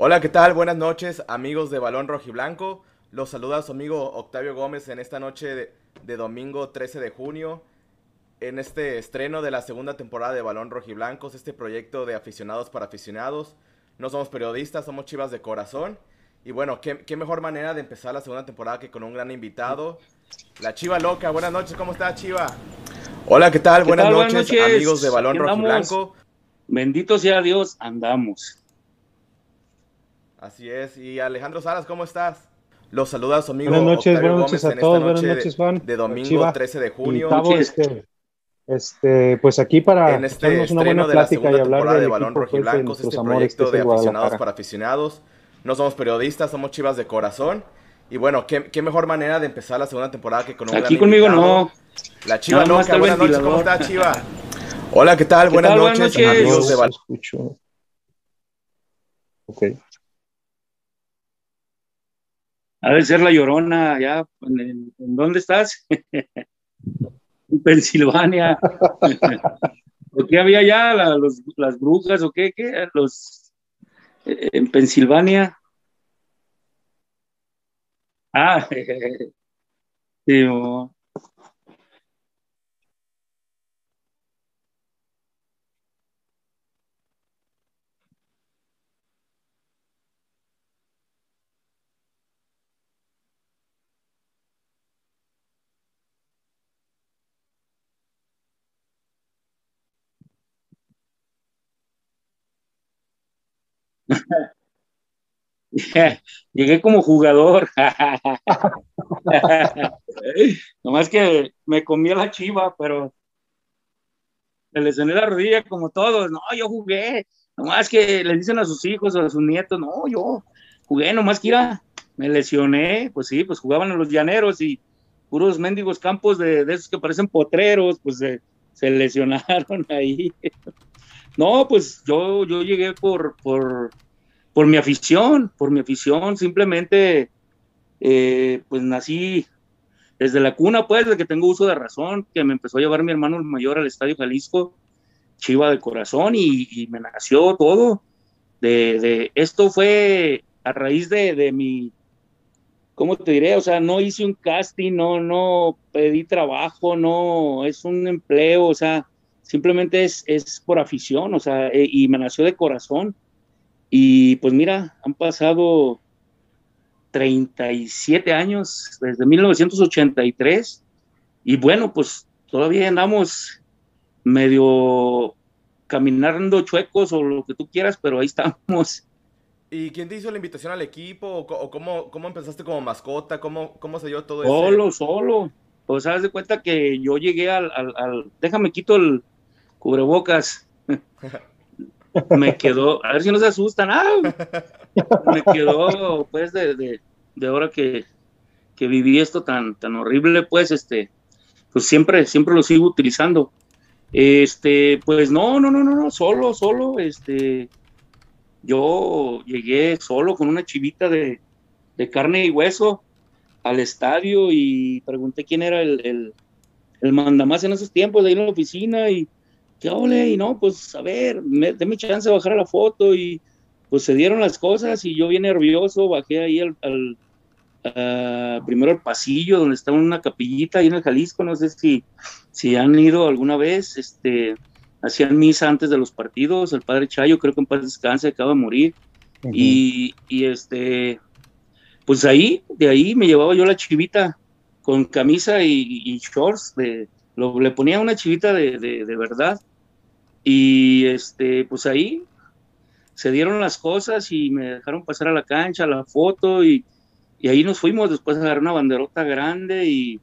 Hola, ¿qué tal? Buenas noches, amigos de Balón Rojiblanco. Los saluda su amigo Octavio Gómez en esta noche de, de, domingo 13 de junio, en este estreno de la segunda temporada de Balón Rojiblancos, este proyecto de aficionados para aficionados. No somos periodistas, somos chivas de corazón. Y bueno, ¿qué, qué mejor manera de empezar la segunda temporada que con un gran invitado, la Chiva Loca. Buenas noches, ¿cómo está Chiva? Hola, ¿qué tal? ¿Qué Buenas, tal? noches, Buenas noches. amigos de Balón. Rojiblanco. Bendito sea Dios, andamos. Así es. Y Alejandro Salas, ¿cómo estás? Los saluda su amigo Buenas noches, Octavio buenas noches Gómez a todos, buenas noche noches, Juan. de domingo Chiva. 13 de junio. Tavo, Noches. este, este, pues aquí para en este una estreno buena de la plática y segunda hablar del de Balón Rojiblancos, este proyecto de aficionados para aficionados. No somos periodistas, somos chivas de corazón. Y bueno, ¿qué, qué mejor manera de empezar la segunda temporada que con un Aquí gran conmigo invitado? no. La Chiva más Loca, buenas noches, ¿cómo está Chiva? Hola, ¿qué tal? ¿Qué Buenas tal? Buenas noches, noches. amigos de Balón. Ok. Ha de ser la llorona, ya. ¿En, dónde estás? en Pensilvania. ¿O qué había? La- los- las brujas o qué? qué? Los, eh, en Pensilvania. Ah, sí, Llegué como jugador. Nomás que me comí a la chiva, pero me lesioné la rodilla como todos. No, yo jugué. Nomás que le dicen a sus hijos o a sus nietos, no, yo jugué, nomás que era, me lesioné. Pues sí, pues jugaban en los llaneros y puros mendigos campos de, esos que parecen potreros, pues se lesionaron ahí. No, pues yo, yo llegué por, por, por mi afición, por mi afición, simplemente, eh, pues nací desde la cuna, pues, de que tengo uso de razón, que me empezó a llevar mi hermano mayor al Estadio Jalisco, chiva de corazón, y, y me nació todo. De, de, esto fue a raíz de, de mi, ¿cómo te diré? O sea, no hice un casting, no, no pedí trabajo, no, es un empleo, o sea, simplemente es, es por afición, o sea, eh, y me nació de corazón. Y pues mira, han pasado 37 años desde 1983 y bueno, pues todavía andamos medio caminando chuecos o lo que tú quieras, pero ahí estamos. ¿Y quién te hizo la invitación al equipo? ¿O, cómo, cómo empezaste como mascota? ¿Cómo, cómo se dio todo eso? Solo, solo. Pues haz de cuenta que yo llegué al, al, al- déjame quito el cubrebocas. me quedó, a ver si no se asustan. ¡ah! Me quedó, pues, de, de, de ahora que, que viví esto tan, tan horrible, pues, este, pues siempre, siempre lo sigo utilizando. Este, pues no, no, no, no, no, solo, solo, este, yo llegué solo con una chivita de, de carne y hueso al estadio y pregunté quién era el, el, el mandamás en esos tiempos de ir a la oficina y qué ole, y no, pues a ver, me, déme chance de bajar a la foto y pues se dieron las cosas y yo bien nervioso bajé ahí al, al ah, primero al pasillo donde estaba una capillita ahí en el Jalisco, no sé si, si han ido alguna vez, este, hacían misa antes de los partidos, el padre Chayo creo que en paz descanse, acaba de morir, y, y este, pues ahí, de ahí me llevaba yo la chivita con camisa y, y shorts, de, lo, le ponía una chivita de, de, de verdad. Y este, pues ahí se dieron las cosas y me dejaron pasar a la cancha, la foto y, y ahí nos fuimos. Después a agarrar una banderota grande y,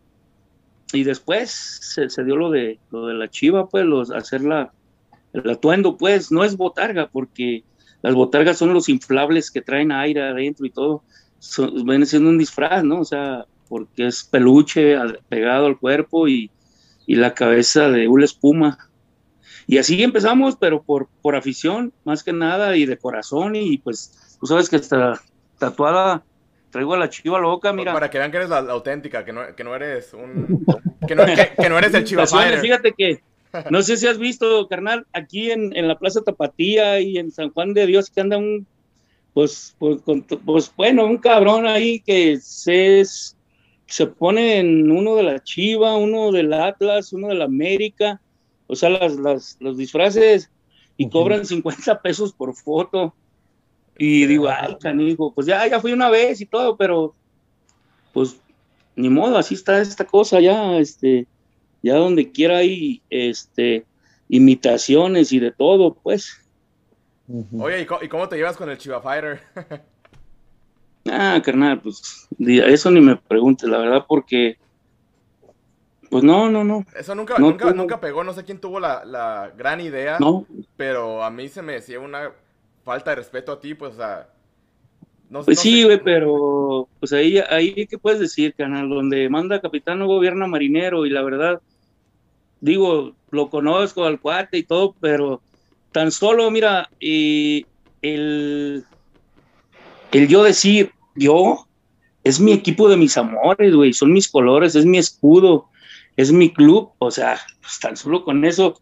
y después se, se dio lo de, lo de la chiva, pues, los, hacer la, el atuendo, pues, no es botarga, porque las botargas son los inflables que traen aire adentro y todo. Son, viene siendo un disfraz, ¿no? O sea, porque es peluche pegado al cuerpo y, y la cabeza de una espuma. Y así empezamos, pero por, por afición, más que nada, y de corazón, y pues tú sabes que está tatuada, traigo a la chiva loca, mira. Para que vean que eres la, la auténtica, que no, que no eres un... Que no, que, que no eres el Chiva. Fíjate que, no sé si has visto, carnal, aquí en, en la Plaza Tapatía y en San Juan de Dios, que anda un, pues, pues, pues, bueno, un cabrón ahí que se, se pone en uno de la Chiva, uno del Atlas, uno de la América, o sea, las, las, los disfraces y cobran 50 pesos por foto. Y digo, ay, canijo, pues ya, ya fui una vez y todo, pero pues ni modo, así está esta cosa ya, este, ya donde quiera hay, este, imitaciones y de todo, pues. Oye, ¿y cómo, te llevas con el Chiva Fighter? ah, carnal, pues eso ni me preguntes, la verdad, porque pues no, no, no. Eso nunca, nunca, nunca pegó, no sé quién tuvo la, gran idea, no. pero a mí se me decía una falta de respeto a ti, pues, o sea... No, pues sí, güey, pero pues ahí, ahí, ¿qué puedes decir, canal? Donde manda capitán no gobierna marinero y la verdad, digo, lo conozco al cuate y todo, pero tan solo, mira, el, el yo decir, yo, es mi equipo de mis amores, güey, son mis colores, es mi escudo, es mi club, o sea, pues tan solo con eso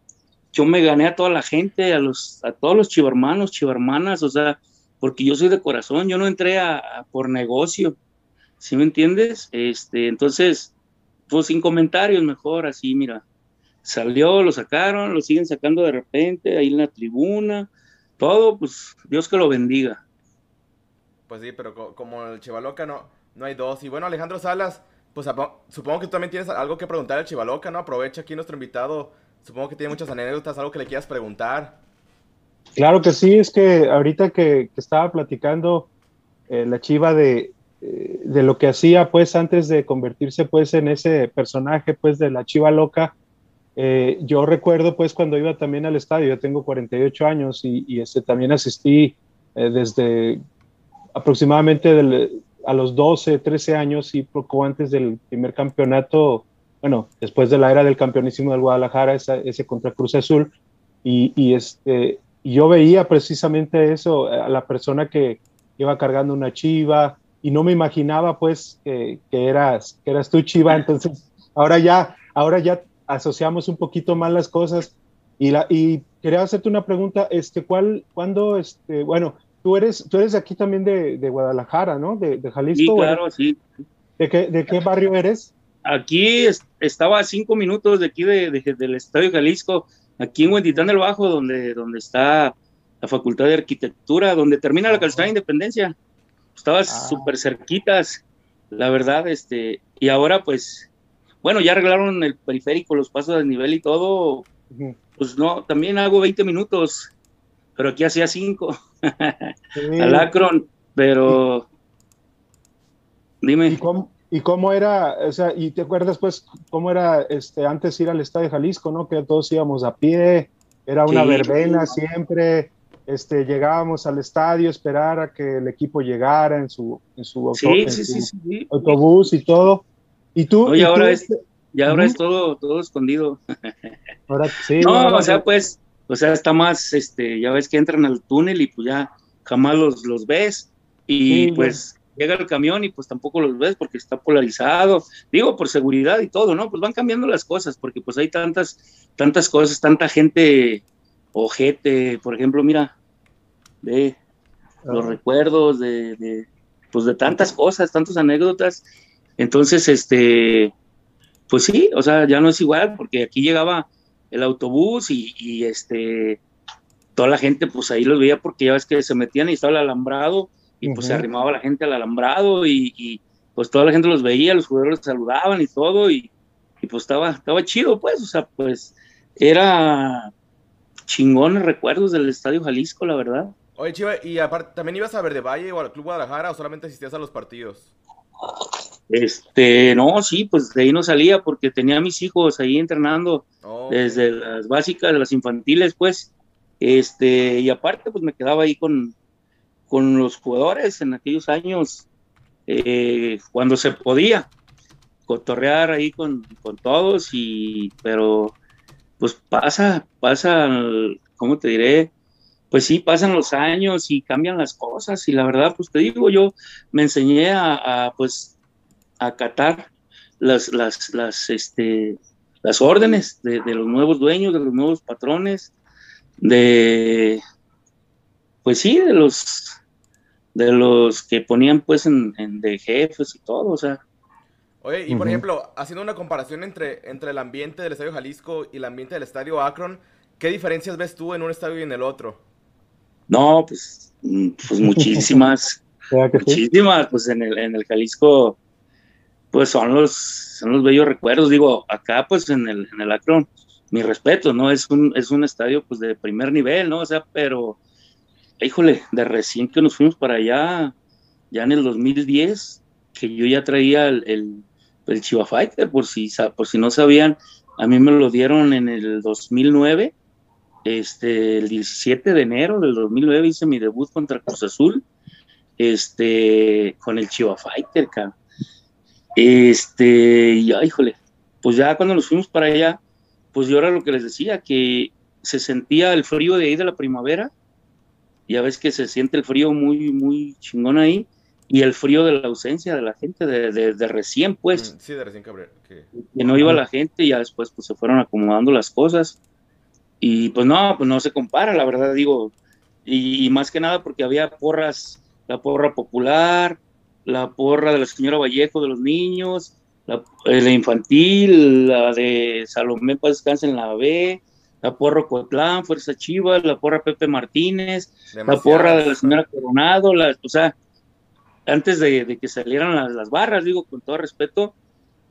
yo me gané a toda la gente, a los a todos los chivarmanos, chivarmanas, o sea, porque yo soy de corazón, yo no entré a, por negocio, ¿sí me entiendes? Este, entonces, pues sin comentarios mejor, así, mira, salió, lo sacaron, lo siguen sacando de repente, ahí en la tribuna, todo, pues Dios que lo bendiga. Pues sí, pero como el Chivaloca no, no hay dos. Y bueno, Alejandro Salas, pues supongo que tú también tienes algo que preguntar al Chivaloca, ¿no? Aprovecha aquí nuestro invitado, supongo que tiene muchas anécdotas, algo que le quieras preguntar. Claro que sí, es que ahorita que, estaba platicando eh, la Chiva de, eh, de lo que hacía pues antes de convertirse pues en ese personaje pues de la Chiva Loca, eh, yo recuerdo pues cuando iba también al estadio, yo tengo 48 años y, este, también asistí desde aproximadamente a los 12, 13 años y poco antes del primer campeonato, bueno, después de la era del campeonísimo del Guadalajara, ese contra Cruz Azul, y, y este, yo veía precisamente eso, a la persona que iba cargando una chiva, y no me imaginaba pues que, que eras, que eras tú chiva, entonces ahora ya, ahora ya asociamos un poquito más las cosas. Y, la, y quería hacerte una pregunta, este, ¿cuál, cuándo, este, bueno, tú eres, tú eres aquí también de, de Guadalajara, ¿no? De, de Jalisco. Sí, claro, sí. ¿De qué, ¿De qué barrio eres? Aquí estaba a cinco minutos de aquí de, del Estadio Jalisco, aquí en Huentitán del Bajo, donde, donde está la Facultad de Arquitectura, donde termina la calzada de Independencia. Estaba ah. súper cerquitas, la verdad, este, y ahora pues bueno, ya arreglaron el periférico, los pasos de nivel y todo, pues no, también hago 20 minutos, pero aquí hacía 5 al Akron, pero dime. ¿Y cómo, era, o sea, y te acuerdas pues cómo era este, antes ir al Estadio Jalisco, ¿no? Que todos íbamos a pie, era una verbena siempre, este, llegábamos al estadio, esperar a que el equipo llegara en su, en su, autobús y todo. ¿Y tú? Oye, ahora, Es, ya ahora es todo, todo escondido. Ahora sí. no, o sea, pues, o sea, está más, este, ya ves que entran al túnel y pues ya jamás los, los ves. Y pues llega el camión y pues tampoco los ves porque está polarizado. Digo, por seguridad y todo, ¿no? Pues van cambiando las cosas porque pues hay tantas, tantas cosas, tanta gente ojete. Por ejemplo, mira, ve los ah. recuerdos de, de, pues de tantas cosas, tantas anécdotas entonces, este, pues sí, o sea, ya no es igual, porque aquí llegaba el autobús y, este, toda la gente, pues ahí los veía porque ya ves que se metían y estaba el alambrado y pues se arrimaba la gente al alambrado y, pues toda la gente los veía, los jugadores saludaban y todo y, pues estaba, estaba chido, pues, o sea, pues era chingones recuerdos del Estadio Jalisco, la verdad. Oye, Chiva, ¿y aparte también ibas a Verde Valle o al Club Guadalajara o solamente asistías a los partidos? Este, no, sí, pues de ahí no salía porque tenía a mis hijos ahí entrenando desde las básicas, las infantiles, pues. Este, y aparte, pues me quedaba ahí con, con los jugadores en aquellos años, eh, cuando se podía cotorrear ahí con, con, todos, y, pero pues pasa, pasa, ¿cómo te diré? Pues sí, pasan los años y cambian las cosas, y la verdad, pues te digo, yo me enseñé a, a pues acatar las, las, las, este, las órdenes de, los nuevos dueños, de los nuevos patrones, de, pues sí, de los, de los que ponían pues en, de jefes y todo, o sea. Oye, y por ejemplo, haciendo una comparación entre, entre el ambiente del Estadio Jalisco y el ambiente del Estadio Akron, ¿qué diferencias ves tú en un estadio y en el otro? No, pues, pues muchísimas. muchísimas, pues en el, en el Jalisco, pues son los, son los bellos recuerdos. Digo, acá pues en el, en el Akron, mi respeto, ¿no? Es un, es un estadio pues de primer nivel, ¿no? O sea, pero híjole, de recién que nos fuimos para allá, ya en el 2010, que yo ya traía el, el, Chiva Fighter, por si, por si no sabían, a mí me lo dieron en el 2009, este, el 17 de enero del 2009 hice mi debut contra Cruz Azul, este, con el Chiva Fighter, cara. Este, y ya, híjole, pues ya cuando nos fuimos para allá, pues yo era lo que les decía, que se sentía el frío de ahí de la primavera, ya ves que se siente el frío muy, muy chingón ahí, y el frío de la ausencia de la gente, de, de, recién, pues. Mm, sí, de recién cabrón. Que... no iba la gente y ya después pues se fueron acomodando las cosas. Y pues no, pues no se compara, la verdad digo. Y, más que nada porque había porras, la porra popular, la porra de la señora Vallejo de los niños, la, eh, la infantil, la de Salomé Paz Descansa en la B, la porra Cotlán, Fuerza Chivas, la porra Pepe Martínez, la porra de la señora Coronado, la, o sea, antes de, que salieran las, barras, digo, con todo respeto,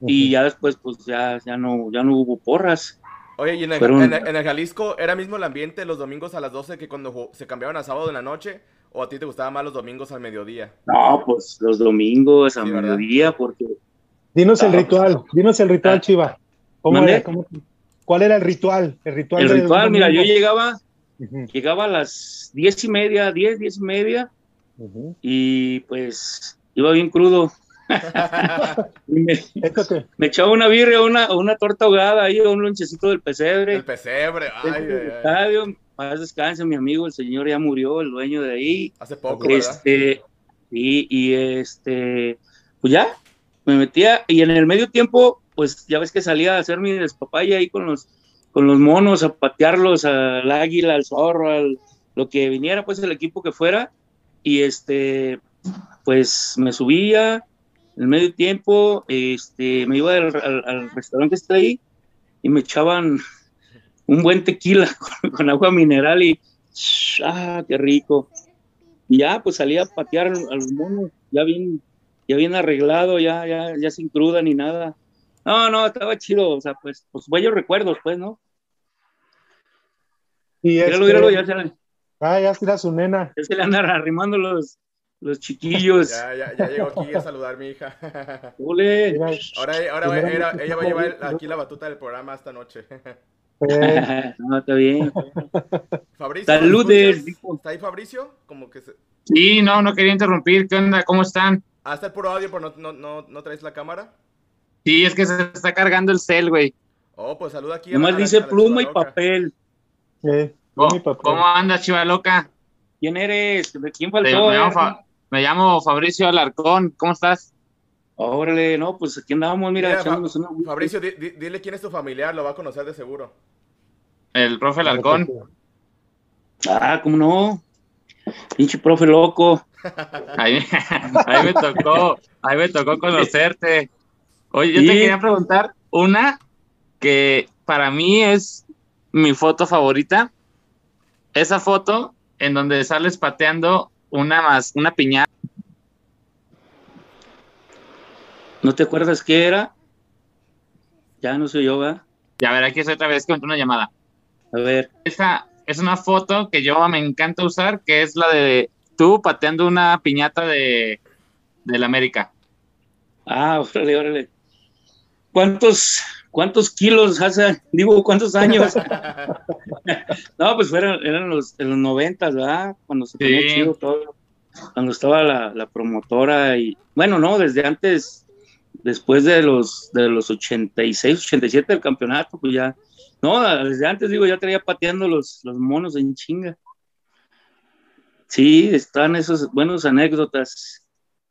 y ya después, pues ya, ya, no, ya no hubo porras. Oye, ¿y en el, Jalisco era mismo el ambiente los domingos a las 12 que cuando se cambiaban a sábado en la noche? ¿O a ti te gustaban más los domingos al mediodía? No, pues los domingos al mediodía, porque... Dinos el ritual, dinos el ritual, ah. Chiva. ¿Cómo era? ¿Cómo... ¿Cuál era el ritual? El ritual, el ritual mira, yo llegaba, llegaba a las diez y media, diez, diez y media, y pues iba bien crudo. me, me, echaba una birria, una, una torta ahogada ahí, un lonchecito del pesebre. El pesebre, ay, ay, ay. Estadio, paz descanse, mi amigo, el señor ya murió, el dueño de ahí. Hace poco, este, Y, y este, pues ya, me metía, y en el medio tiempo pues ya ves que salía a hacer mi despapaya ahí con los, con los monos, a patearlos al águila, al zorro, al lo que viniera, pues el equipo que fuera, y este, pues me subía en medio tiempo, este, me iba al, restaurante que está ahí y me echaban un buen tequila con, agua mineral y ¡ah, qué rico! Y ya, pues salía a patear a los monos, ya bien, ya bien arreglado, ya, ya, ya sin cruda ni nada. No, no, estaba chido, o sea, pues, pues buenos recuerdos, pues, ¿no? Y míralo, míralo, ya se le... Ah, ya será su nena. Ya se le andan arrimando los, los chiquillos. ya, ya, ya llegó aquí a saludar a mi hija. ¡Ule! Ahora, ahora ella va a llevar aquí la batuta del programa esta noche. no, está bien. Fabricio. Saludes. ¿Está ahí Fabricio? Como que se... Sí, no, no quería interrumpir. ¿Qué onda? ¿Cómo están? Ah, está el puro audio, pero no, no, no traes la cámara. Sí, es que se está cargando el cel, güey. Oh, pues saluda aquí. Nomás dice pluma y papel. ¿Cómo, andas, chiva loca? ¿Quién eres? ¿De quién faltó? Me llamo, Fabricio Alarcón. ¿Cómo estás? Órale, no, pues aquí andamos, mira. Fabricio, dile quién es tu familiar, lo va a conocer de seguro. El profe Alarcón. Ah, ¿cómo no? Pinche profe loco. ahí, ahí me tocó, ahí me tocó conocerte. Oye, yo te quería preguntar una que para mí es mi foto favorita. Esa foto en donde sales pateando una más, una piñata. ¿No te acuerdas qué era? Ya no soy yo, ¿verdad? Ya, a ver, aquí es otra vez que una llamada. A ver. Esta es una foto que yo me encanta usar, que es la de tú pateando una piñata de, de la América. Ah, órale, órale. ¿Cuántos, cuántos kilos hace? Digo, ¿cuántos años? no, pues fueron, eran los, en los noventas, ¿verdad? Cuando se ponía chido todo. Cuando estaba la, promotora y, bueno, no, desde antes, después de los, de los 86, 87 del campeonato, pues ya, no, desde antes, digo, ya traía pateando los, los monos en chinga. Sí, están esas buenas anécdotas.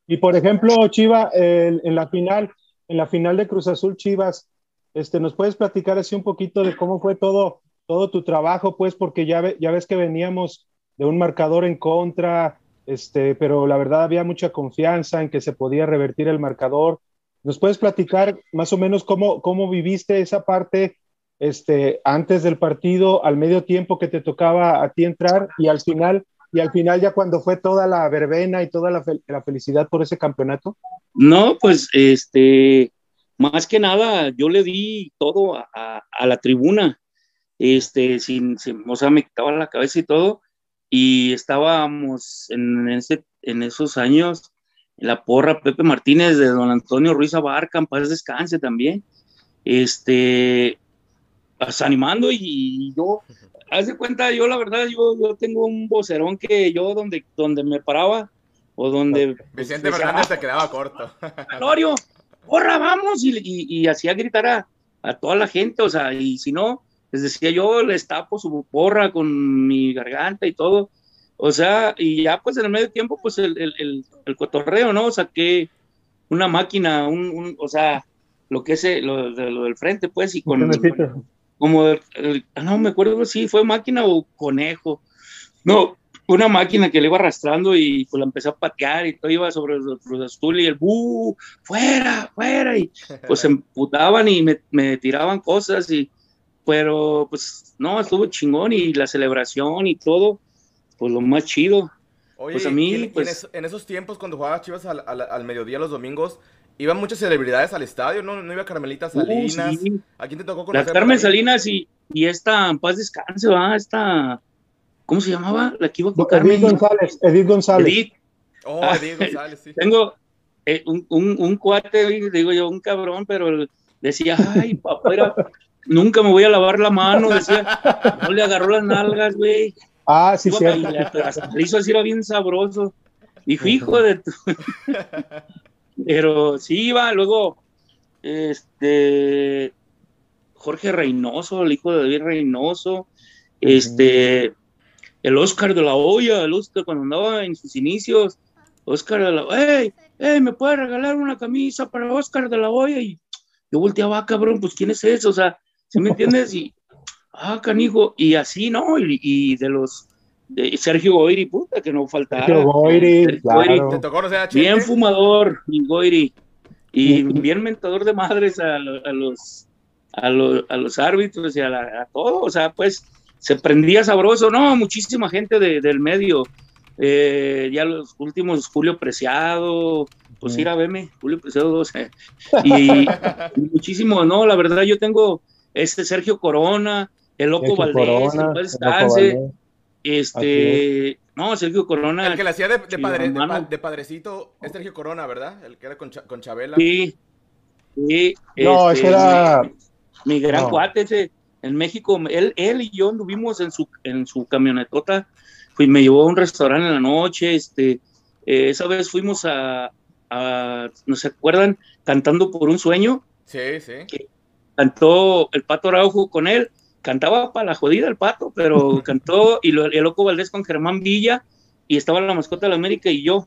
Y por ejemplo, Chiva, en la final, en la final de Cruz Azul Chivas, este, ¿nos puedes platicar así un poquito de cómo fue todo, todo tu trabajo? Pues porque ya, ya ves que veníamos de un marcador en contra, este, pero la verdad había mucha confianza en que se podía revertir el marcador. ¿Nos puedes platicar más o menos cómo, cómo viviste esa parte este, antes del partido, al medio tiempo que te tocaba a ti entrar y al final, y al final ya cuando fue toda la verbena y toda la, la felicidad por ese campeonato? No, pues este, más que nada, yo le di todo a, a, la tribuna, este, sin, sin, o sea, me quitaba la cabeza y todo, y estábamos en, ese, en esos años, la porra Pepe Martínez de don Antonio Ruiz Abarca, en paz descanse también, este, pues, animando y, yo, haz de cuenta, yo la verdad, yo, yo tengo un vocerón que yo donde, donde me paraba, o donde... Vicente Fernández se quedaba corto. Glorio, porra, vamos, y, y, hacía gritar a, a, toda la gente, o sea, y si no, les decía yo, les tapo su porra con mi garganta y todo, o sea, y ya pues en el medio tiempo, pues el, el, el, cotorreo, ¿no? Saqué una máquina, un, un o sea, lo que es eh, lo, lo, del frente, pues, y con, como, ah, no me acuerdo si fue máquina o conejo, no, una máquina que le iba arrastrando y pues la empezó a patear y todo iba sobre el Cruz Azul y el ¡bu! ¡Fuera! ¡Fuera! Y pues se emputaban y me, me, tiraban cosas y pero pues no, estuvo chingón y la celebración y todo, pues lo más chido. Oye, pues a mí, pues... en, esos tiempos cuando jugaba Chivas al, al, mediodía los domingos, iban muchas celebridades al estadio, ¿no? No iba Carmelita uh, Salinas. ¿A quién te tocó conocer? La Carmen Salinas y, y esta, en paz descanse, va, esta ¿Cómo se llamaba? La que iba con Carmen. Edith González. Edith González. Edith. Oh, ah, Edith González, sí. Tengo eh, un, un, un, cuate, digo yo, un cabrón, pero decía, ay, papá, era, nunca me voy a lavar la mano, decía, no le agarró las nalgas, güey. Ah, sí, sí. Le hizo así, era bien sabroso. Dijo, hijo de tu... Pero sí iba, luego, este, Jorge Reynoso, el hijo de David Reynoso, este, el Oscar de la Hoya, el Oscar cuando andaba en sus inicios, Oscar de la hey, hey, ¿me puede regalar una camisa para Oscar de la Hoya? Y yo volteaba, ah, cabrón, pues ¿quién es eso? O sea, ¿se me entiendes? Y, ah, canijo, y así, ¿no? Y, de los, de Sergio Goiri, puta, que no faltaba. Sergio Goiri, claro. ¿Te tocó a Bien fumador, mi Goiri, y bien mentador de madres a, los, a, los, a los árbitros y a, a todo, o sea, pues se prendía sabroso, no, muchísima gente del medio, eh, ya los últimos, Julio Preciado, pues ir a verme, Julio Preciado 12, y, muchísimo, no, la verdad yo tengo este Sergio Corona, el Loco Valdés, el este, no, Sergio Corona. El que le hacía de, de, padrecito es Sergio Corona, ¿verdad? El que era con, con Chabela. Sí, sí. No, ese este, era... Mi, gran cuate, ese en México, él, él y yo anduvimos en su, en su camionetota, fui, me llevó a un restaurante en la noche, este, eh, esa vez fuimos a, ¿no se acuerdan? Cantando por un sueño. Sí, sí. Cantó el Pato Araujo con él, cantaba para la jodida el Pato, pero cantó, y lo, el Loco Valdés con Germán Villa, y estaba la mascota de la América y yo,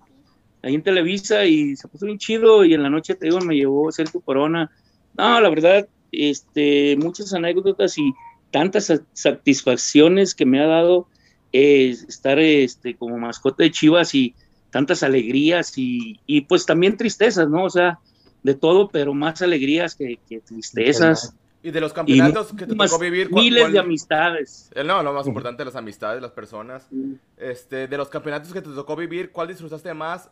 ahí en Televisa, y se puso bien chido, y en la noche, te digo, me llevó Sergio Corona. No, la verdad, este, muchas anécdotas y tantas satisfacciones que me ha dado eh, estar este, como mascota de Chivas y tantas alegrías y, pues también tristezas, ¿no? O sea, de todo, pero más alegrías que, tristezas. Y de los campeonatos que te tocó vivir. Miles de amistades. Eh, no, lo más importante, las amistades, las personas. Este, de los campeonatos que te tocó vivir, ¿cuál disfrutaste más?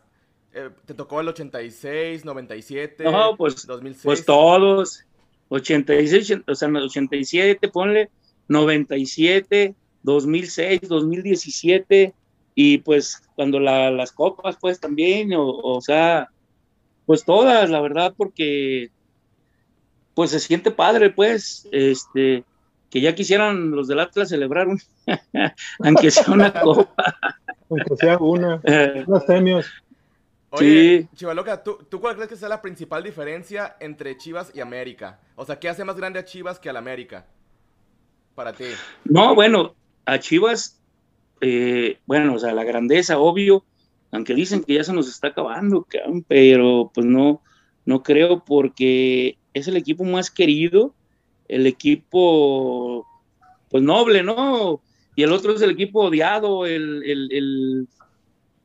Eh, ¿Te tocó el 86, 97, no, pues, 2006? Pues todos. 86, o sea, 87, ponle 97, 2006, 2017 y pues cuando las copas pues también, o, sea, pues todas, la verdad, porque pues se siente padre pues, este, que ya quisieran los del Atlas celebrar un, aunque sea una copa. Aunque sea una, eh, unos premios. Oye, Chivaloca, ¿tú, ¿tú cuál crees que sea la principal diferencia entre Chivas y América? O sea, ¿qué hace más grande a Chivas que a la América? Para ti. No, bueno, a Chivas, eh, bueno, o sea, la grandeza, obvio, aunque dicen que ya se nos está acabando, pero pues no, no creo porque es el equipo más querido, el equipo, pues noble, ¿no? Y el otro es el equipo odiado, el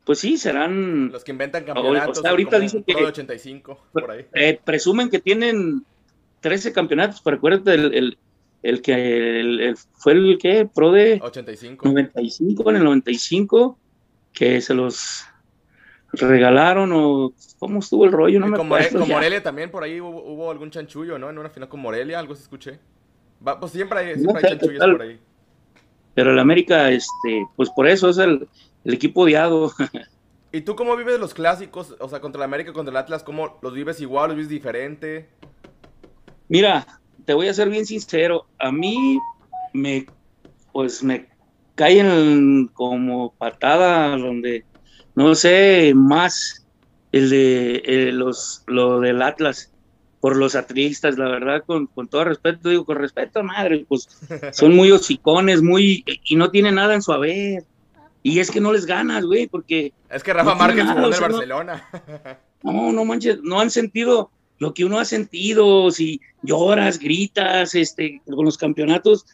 pues sí, serán... Los que inventan campeonatos. ahorita dicen que... 85, por ahí. Eh, presumen que tienen 13 campeonatos, pero acuérdate, el, el, que fue el que, pro de... 85. 95, en el 95, que se los regalaron o cómo estuvo el rollo, no me acuerdo. Con Morelia también por ahí hubo, algún chanchullo, ¿no? En una final con Morelia, algo se escuché. pues siempre hay, siempre hay chanchullos por ahí. Pero el América, este, pues por eso es el, el equipo odiado. ¿Y tú cómo vives los clásicos? O sea, contra el América, contra el Atlas, ¿cómo los vives igual, los vives diferente? Mira, te voy a ser bien sincero. A mí me, pues me caen como patada donde no sé, más el de los, lo del Atlas por los atristas, la verdad, con, con, todo respeto, digo, con respeto, madre, pues son muy hocicones, muy, y no tienen nada en su haber. Y es que no les ganas, güey, porque... Es que Rafa Márquez jugó en Barcelona. No, no manches, no han sentido lo que uno ha sentido, si lloras, gritas, este, con los campeonatos,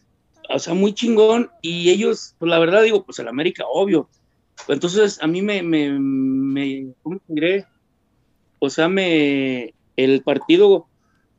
o sea, muy chingón, y ellos, pues la verdad digo, pues el América, obvio, entonces, a mí me, me, me ¿cómo diré? O sea, me, el partido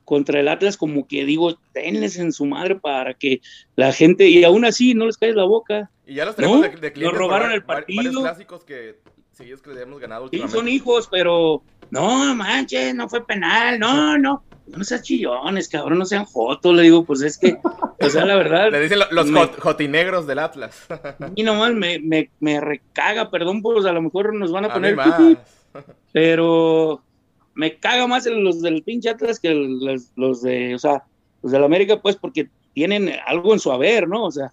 contra el Atlas, como que digo, tenles en su madre para que la gente, y aún así no les cae la boca. Y ya los tenemos de, de clientes. Nos robaron el partido. Clásicos que seguidos que le hemos ganado Sí, son hijos, pero no manches, no fue penal, no, no no sean chillones, cabrón, no sean fotos, le digo, pues es que, o sea, la verdad. Le dicen los jotinegros del Atlas. y nomás me, me, me, recaga, perdón, pues a lo mejor nos van a poner. pero me caga más los del pinche Atlas que los, los de, o sea, los del América, pues porque tienen algo en su haber, ¿no? O sea,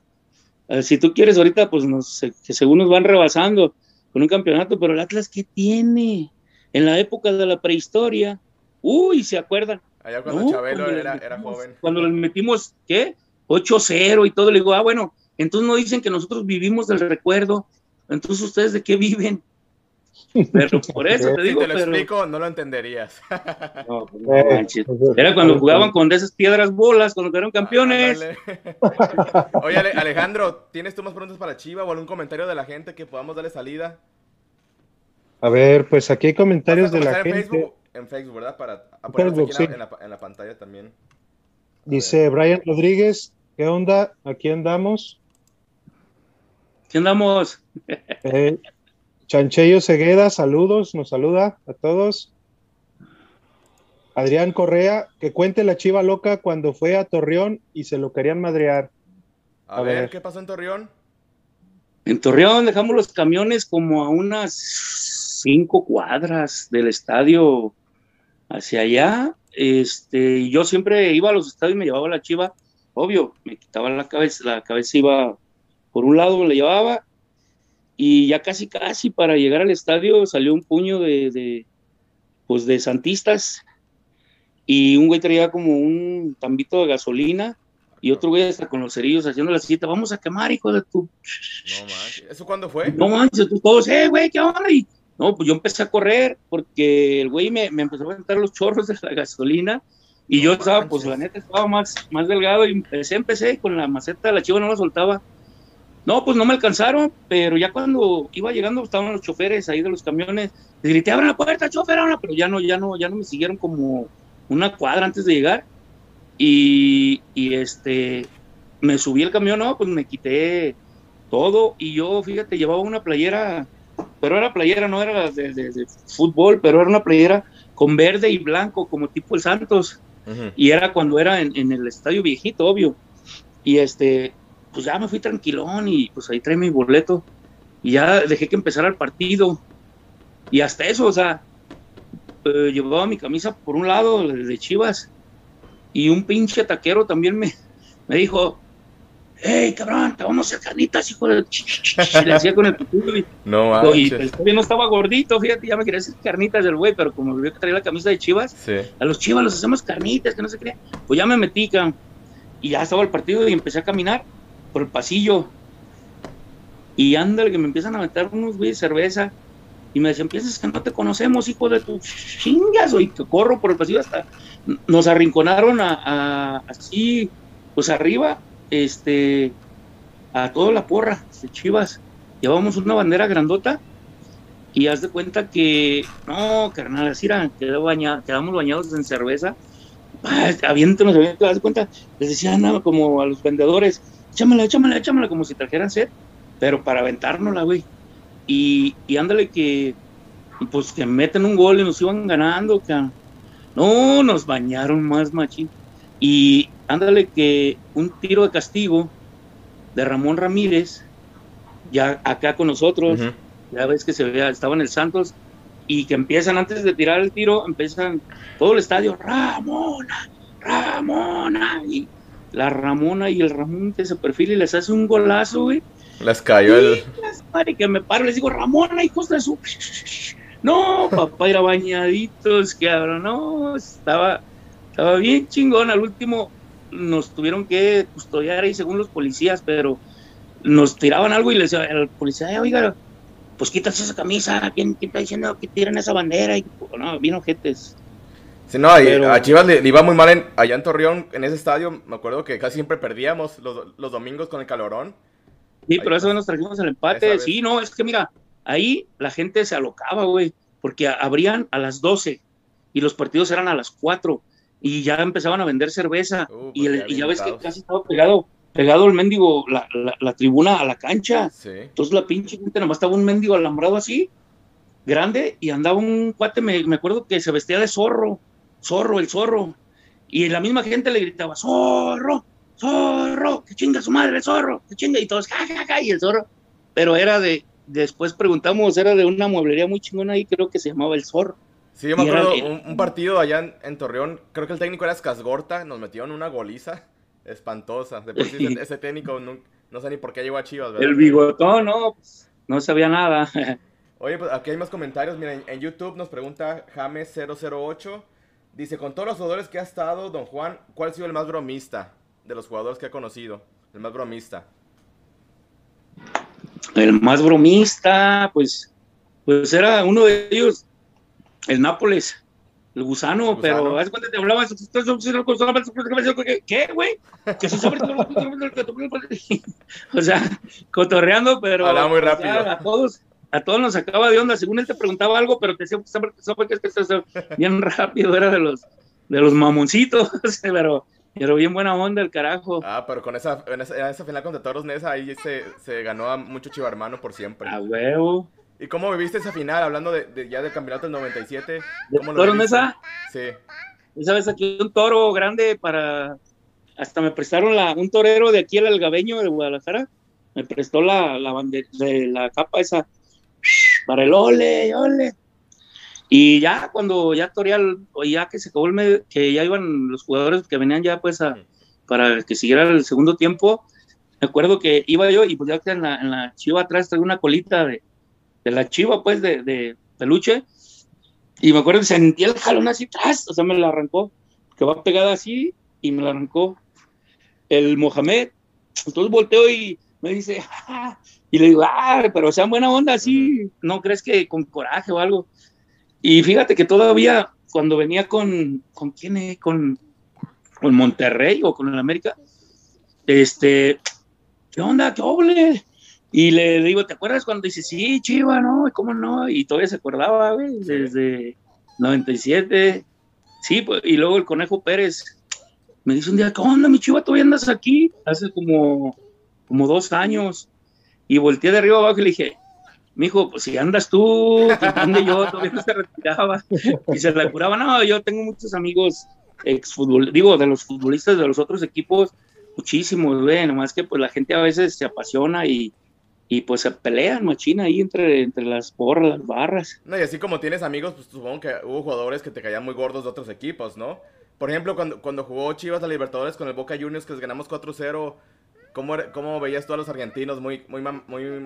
eh, si tú quieres ahorita, pues nos, que según nos van rebasando con un campeonato, pero el Atlas, ¿qué tiene? En la época de la prehistoria, uy, ¿se acuerdan? Allá cuando Chabelo era, era, joven. Cuando les metimos, ¿qué? 8-0 y todo, le digo, ah, bueno, entonces no dicen que nosotros vivimos del recuerdo, entonces ustedes de qué viven. Pero por eso te digo. Si te lo explico, no lo entenderías. No, no manches. Era cuando jugaban con de esas piedras bolas, cuando eran campeones. Oye, Alejandro, ¿tienes tú más preguntas para Chiva o algún comentario de la gente que podamos darle salida? A ver, pues aquí hay comentarios de la gente en Facebook, ¿verdad? Para Facebook, aquí en, la, en, la, pantalla también. Dice Brian Rodríguez, ¿qué onda? Aquí andamos. ¿Qué andamos? Eh, Chancheyo Cegueda, saludos, nos saluda a todos. Adrián Correa, que cuente la chiva loca cuando fue a Torreón y se lo querían madrear. A, ver, ¿qué pasó en Torreón? En Torreón dejamos los camiones como a unas cinco cuadras del estadio hacia allá. Este, yo siempre iba a los estadios y me llevaba la chiva, obvio, me quitaba la cabeza, la cabeza iba por un lado, le llevaba, y ya casi, casi para llegar al estadio salió un puño de, de pues de santistas, y un güey traía como un tambito de gasolina, y otro güey hasta con los cerillos haciendo la cita, vamos a quemar, hijo de tu... No manches, ¿eso cuándo fue? No manches, todos, eh, güey, ¿qué onda? Y no, pues yo empecé a correr porque el güey me, me empezó a aventar los chorros de la gasolina y yo estaba, pues la neta, estaba más, más delgado y empecé, empecé con la maceta de la chiva, no la soltaba. No, pues no me alcanzaron, pero ya cuando iba llegando estaban los choferes ahí de los camiones, les grité, abran la puerta, chofer, pero ya no, ya no, ya no me siguieron como una cuadra antes de llegar. Y, y este, me subí el camión, no, pues me quité todo y yo, fíjate, llevaba una playera pero era playera, no era de, fútbol, pero era una playera con verde y blanco, como tipo el Santos. Y era cuando era en, el estadio viejito, obvio. Y este, pues ya me fui tranquilón y pues ahí trae mi boleto. Y ya dejé que empezara el partido. Y hasta eso, o sea, eh, llevaba mi camisa por un lado de Chivas. Y un pinche taquero también me, me dijo, ¡Ey, cabrón! Te vamos a hacer carnitas, hijo de. Le hacía con el puto y. No. Y el no estaba gordito, fíjate, ya me quería hacer carnitas del güey, pero como vio que traía la camisa de chivas, a los chivas los hacemos carnitas, que no se cree. Pues ya me metí, cabrón. Y ya estaba el partido y empecé a caminar por el pasillo. Y ándale, que me empiezan a meter unos güey de cerveza. Y me decían, piensas que no te conocemos, hijo de tu chingas, y que corro por el pasillo hasta. Nos arrinconaron a, a así, pues arriba, este, a toda la porra de Chivas. Llevábamos una bandera grandota y haz de cuenta que, no, carnal, así era, quedó quedamos bañados en cerveza. Aviéntanos, aviéntanos, haz de cuenta, les decían nada como a los vendedores, échamela, échamela, échamela, como si trajeran sed, pero para aventárnosla, güey. Y, y ándale que, pues que meten un gol y nos iban ganando, que no, nos bañaron más, machín. Y ándale que un tiro de castigo de Ramón Ramírez, ya acá con nosotros, ya ves que se veía, estaba en el Santos, y que empiezan antes de tirar el tiro, empiezan todo el estadio, Ramona, Ramona, y la Ramona y el Ramón que se perfila y les hace un golazo, güey. Les cayó el. Y que me paro, les digo, Ramona, hijos de su. No, papá, era bañaditos, que ahora no, estaba, estaba bien chingón. Al último nos tuvieron que custodiar ahí según los policías, pero nos tiraban algo y le decía al policía, oiga, pues quítate esa camisa, ¿quién, está diciendo que tiran esa bandera? Y, no, bien ojetes. Sí, no, a Chivas le, iba muy mal en, allá en Torreón, en ese estadio, me acuerdo que casi siempre perdíamos los, los domingos con el calorón. Sí, pero eso nos trajimos el empate, sí, no, es que mira, ahí la gente se alocaba, güey, porque abrían a las 12 y los partidos eran a las 4 y ya empezaban a vender cerveza uh, y, pues y, ya ves que casi estaba pegado pegado el mendigo, la, la, tribuna a la cancha. Entonces la pinche gente nomás estaba un mendigo alambrado así, grande, y andaba un cuate, me, me, acuerdo que se vestía de zorro, zorro, el zorro. Y la misma gente le gritaba, zorro, zorro, que chinga su madre, zorro, que chinga, y todos, ja, ja, ja, y el zorro. Pero era de, después preguntamos, era de una mueblería muy chingona ahí, creo que se llamaba El Zorro. Sí, yo me acuerdo, un, partido allá en, Torreón, creo que el técnico era Escasgorta, nos metieron una goliza espantosa. De por sí, ese técnico no, sé ni por qué llegó a Chivas, ¿verdad? El bigotón, no, pues, no sabía nada. Oye, pues aquí hay más comentarios. Miren, en YouTube nos pregunta James008. Dice, con todos los jugadores que ha estado, don Juan, ¿cuál ha sido el más bromista de los jugadores que ha conocido? El más bromista. El más bromista, pues, pues era uno de ellos, el Nápoles el gusano, pero haz cuenta te hablaba ¿qué, güey? Que se O sea, cotorreando, pero Hablaba muy rápido. a todos a todos nos sacaba de onda, según él te preguntaba algo, pero te decía bien rápido, era de los de los mamoncitos, pero pero bien buena onda el carajo. Ah, pero con esa, en esa, esa final contra Toros Nesa, ahí se, se ganó a mucho chivarmano por siempre. A huevo. ¿Y cómo viviste esa final? Hablando de, ya del campeonato del 97. ¿Cómo ¿Toro Mesa? Sí. Esa vez aquí un toro grande para. Hasta me prestaron la, un torero de aquí, el algabeño de Guadalajara. Me prestó la, la, de la capa esa para el ole, ole. Y ya cuando ya toreal, ya que se acabó el medio, que ya iban los jugadores que venían ya pues a, para que siguiera el segundo tiempo, me acuerdo que iba yo y pues ya que en la, en la chiva atrás traía una colita de, de la chiva, pues, de, de peluche. Y me acuerdo que sentí el jalón así atrás, o sea, me la arrancó, que va pegada así y me la arrancó el Mohamed. Entonces volteo y me dice, ah", y le digo, ah, pero sea buena onda, así, ¿no crees que con coraje o algo? Y fíjate que todavía cuando venía con, ¿con quién? Con, con Monterrey o con el América, este, ¿qué onda? ¿Qué oble? Y le digo, ¿te acuerdas cuando dice, sí, Chiva, no? ¿Cómo no? Y todavía se acordaba, güey, desde 97. Sí, pues, y luego el Conejo Pérez me dice un día, ¿qué onda, mi Chiva? ¿Todavía andas aquí? Hace como, como dos años. Y volteé de arriba abajo y le dije, mijo, pues si andas tú, ande yo, todavía no se retiraba. Y se la curaba, no, yo tengo muchos amigos exfutbol, digo, de los futbolistas de los otros equipos, muchísimos, güey, nomás que pues la gente a veces se apasiona y, y pues se pelean machina ahí entre, entre las porras, las barras. No, y así como tienes amigos, pues supongo que hubo jugadores que te caían muy gordos de otros equipos, ¿no? Por ejemplo, cuando, cuando jugó Chivas a Libertadores con el Boca Juniors, que les ganamos 4-0, ¿cómo, ¿cómo, veías tú a los argentinos? ¿Muy, muy, muy,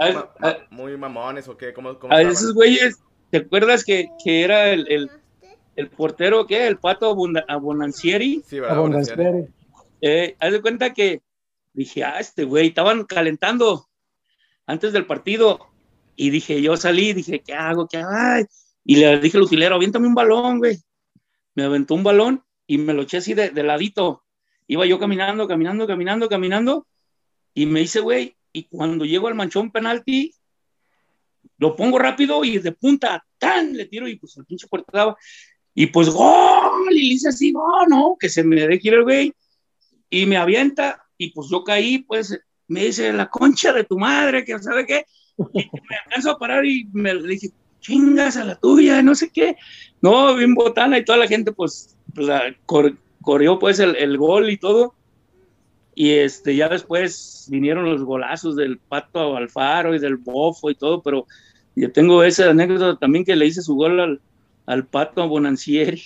muy mamones o qué? ¿Cómo, a esos güeyes, ¿te acuerdas que, que era el, el, el, portero, qué? El Pato Abonancieri. Sí, ¿verdad? Eh, haz de cuenta que dije, ah, este güey, estaban calentando antes del partido y dije, yo salí, dije, ¿qué hago? ¿Qué hago? Y le dije al utilero, aviéntame un balón, güey. Me aventó un balón y me lo eché así de, ladito. Iba yo caminando, caminando, caminando, caminando y me hice, güey, y cuando llego al manchón penalti, lo pongo rápido y de punta, tan, le tiro y pues el pinche puerta Y pues gol, y le hice así, no, no, que se me deje ir el güey. Y me avienta, y pues yo caí, pues me dice, la concha de tu madre, que sabe qué. Y me alcanzo a parar y me le dije, chingas a la tuya, no sé qué. No, bien botana y toda la gente, pues, la, corrió pues el, el, gol y todo. Y este, ya después vinieron los golazos del Pato Alfaro y del Bofo y todo, pero yo tengo esa anécdota también que le hice su gol al, al Pato Bonancieri.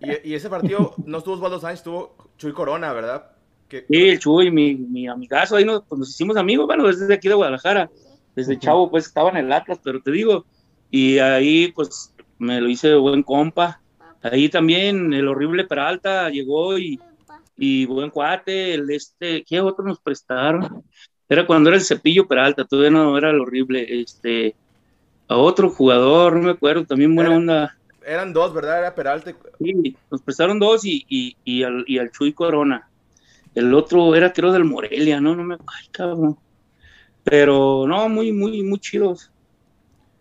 Y, y, ese partido no estuvo Osvaldo Sánchez, estuvo Chuy Corona, ¿verdad? Sí, el Chuy, mi, mi amigazo, ahí nos, pues nos hicimos amigos, bueno, desde aquí de Guadalajara, desde chavo, pues estaba en el Atlas, pero te digo, y ahí pues me lo hice de buen compa. Ahí también el horrible Peralta llegó y, y buen cuate, el este, ¿qué otro nos prestaron? Era cuando era el cepillo Peralta, todavía no era el horrible, este, a otro jugador, no me acuerdo, también buena onda. Eran dos, ¿verdad? Era Peralta. Sí, nos prestaron dos y, y, y, al, y al Chuy Corona. El otro era creo del Morelia, ¿no? No me ay, cabrón. Pero no, muy, muy, muy chidos.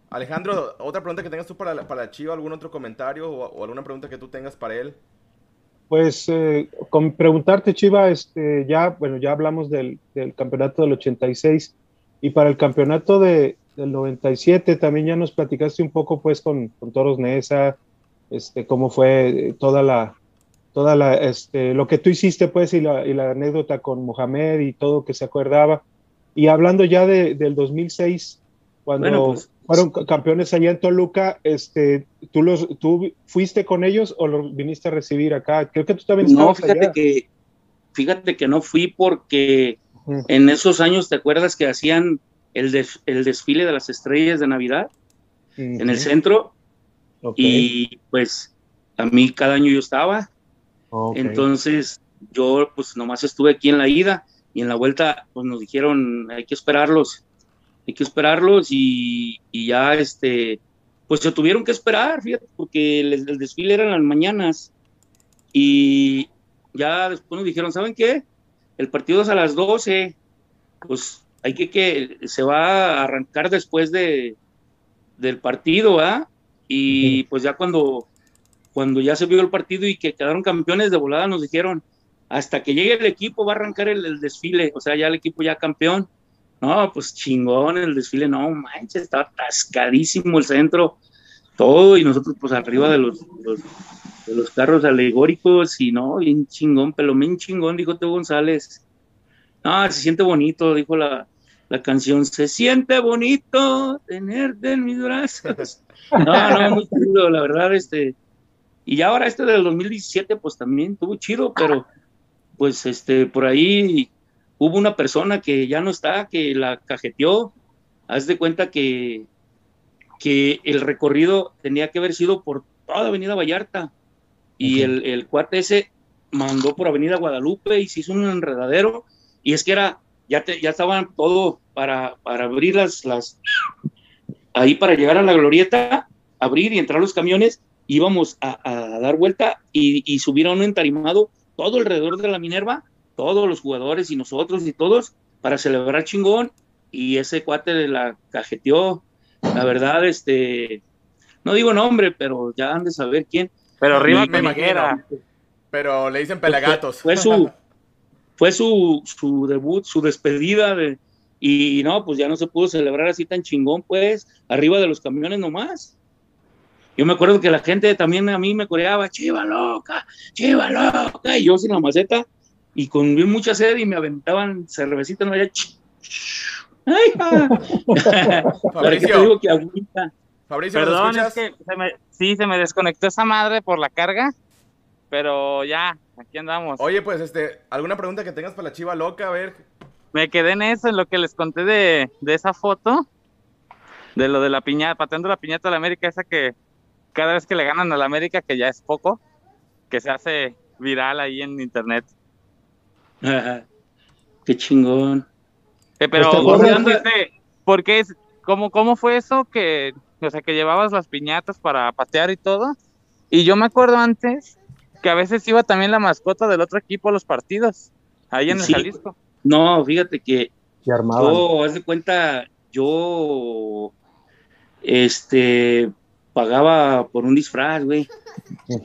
Alejandro, otra pregunta que tengas tú para la, para Chiva, algún otro comentario o, alguna pregunta que tú tengas para él. Pues eh, con preguntarte, Chiva, este, ya, bueno, ya hablamos del, del, campeonato del 86 y para el campeonato de, del 97 también ya nos platicaste un poco pues con, con Toros Nesa, este, cómo fue toda la, toda la, este, lo que tú hiciste pues y la, y la anécdota con Mohamed y todo que se acordaba. Y hablando ya de, del 2006, cuando pues, fueron campeones allá en Toluca, este, ¿tú, los, ¿tú fuiste con ellos o los viniste a recibir acá? Creo que tú también No, fíjate que, fíjate que no fui porque en esos años, ¿te acuerdas que hacían el, el desfile de las estrellas de Navidad en el centro? Y pues a mí cada año yo estaba. Entonces yo pues nomás estuve aquí en la ida y en la vuelta pues nos dijeron hay que esperarlos hay que esperarlos y, ya este, pues se tuvieron que esperar, fíjate, porque el, desfile era en las mañanas y ya después nos dijeron, ¿saben qué? El partido es a las 12, pues hay que que se va a arrancar después de, del partido, ¿ah? Y pues ya cuando, cuando ya se vio el partido y que quedaron campeones de volada, nos dijeron, hasta que llegue el equipo va a arrancar el desfile, o sea, ya el equipo ya campeón. No, pues chingón el desfile, no manches, estaba atascadísimo el centro, todo, y nosotros pues arriba de los, de los carros alegóricos, y no, bien chingón, pelomín chingón, dijo Teo González. No, se siente bonito, dijo la, la canción, se siente bonito tenerte en mis brazos. No, no, muy chido, la verdad, este, y ahora este del 2017, pues también estuvo chido, pero pues este, por ahí hubo una persona que ya no está, que la cajeteó. Haz de cuenta que, que el recorrido tenía que haber sido por toda Avenida Vallarta. Y el, el, cuate ese mandó por Avenida Guadalupe y se hizo un enredadero. Y es que era, ya, ya estaban todo para, para abrir las, las, ahí para llegar a la glorieta, abrir y entrar los camiones, íbamos a, a dar vuelta y, y subir a un entarimado todo alrededor de la Minerva todos los jugadores y nosotros y todos para celebrar chingón y ese cuate de la cajeteó, la verdad, este, no digo nombre, pero ya han de saber quién. Pero arriba me imagino. Pero le dicen pelagatos. Fue, su, fue su, su debut, su despedida de, y no, pues ya no se pudo celebrar así tan chingón, pues, arriba de los camiones nomás. Yo me acuerdo que la gente también a mí me coreaba, chiva loca, chiva loca, y yo sin la maceta, y con mucha sed y me aventaban cervecita, no había... ¡Ay, Fabricio. digo que Fabricio, Perdón, es que se me, sí, se me desconectó esa madre por la carga, pero ya, aquí andamos. Oye, pues, este, ¿alguna pregunta que tengas para la chiva loca? A ver. Me quedé en eso, en lo que les conté de, de esa foto, de lo de la piñata, pateando la piñata a la América, esa que cada vez que le ganan a la América, que ya es poco, que se hace viral ahí en internet. Qué chingón. Eh, pero, ¿por qué es, cómo, cómo fue eso que, o sea, que llevabas las piñatas para patear y todo? Y yo me acuerdo antes que a veces iba también la mascota del otro equipo a los partidos, ahí en el Jalisco. No, fíjate que yo, haz de cuenta, yo este, pagaba por un disfraz, güey.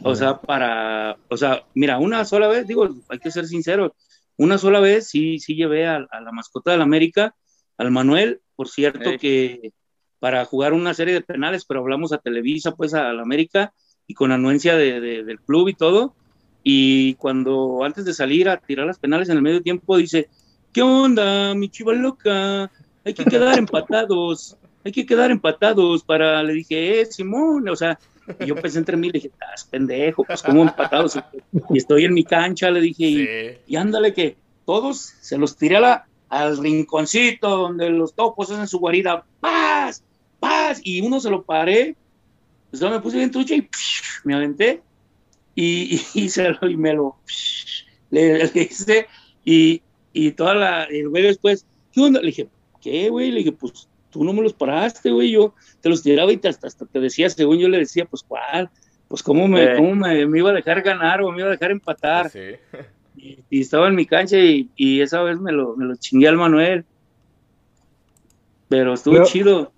O sea, para, o sea, mira, una sola vez, digo, hay que ser sincero, una sola vez sí, sí llevé a, la mascota del América, al Manuel, por cierto, que para jugar una serie de penales, pero hablamos a Televisa, pues al América, y con anuencia de, del club y todo. Y cuando antes de salir a tirar las penales en el medio tiempo, dice, ¿qué onda, mi chiva loca? Hay que quedar empatados, hay que quedar empatados para, le dije, eh, Simón, o sea, y yo pensé entre mí, le dije, estás pendejo, pues como empatados, y estoy en mi cancha, le dije, y, ándale que todos se los tiré a la, al rinconcito donde los topos hacen su guarida, paz, paz, y uno se lo paré, pues yo me puse bien trucha y me aventé, y, y, se lo, y me lo, le, hice, y, y toda la, el güey después, ¿qué onda? Le dije, ¿qué, güey? Le dije, pues tú no me los paraste, güey, yo te los tiraba y hasta, hasta te decía, según yo le decía, pues cuál, pues cómo me, cómo me, iba a dejar ganar o me iba a dejar empatar. Y, estaba en mi cancha y, y, esa vez me lo, me lo chingué al Manuel. Pero estuvo chido.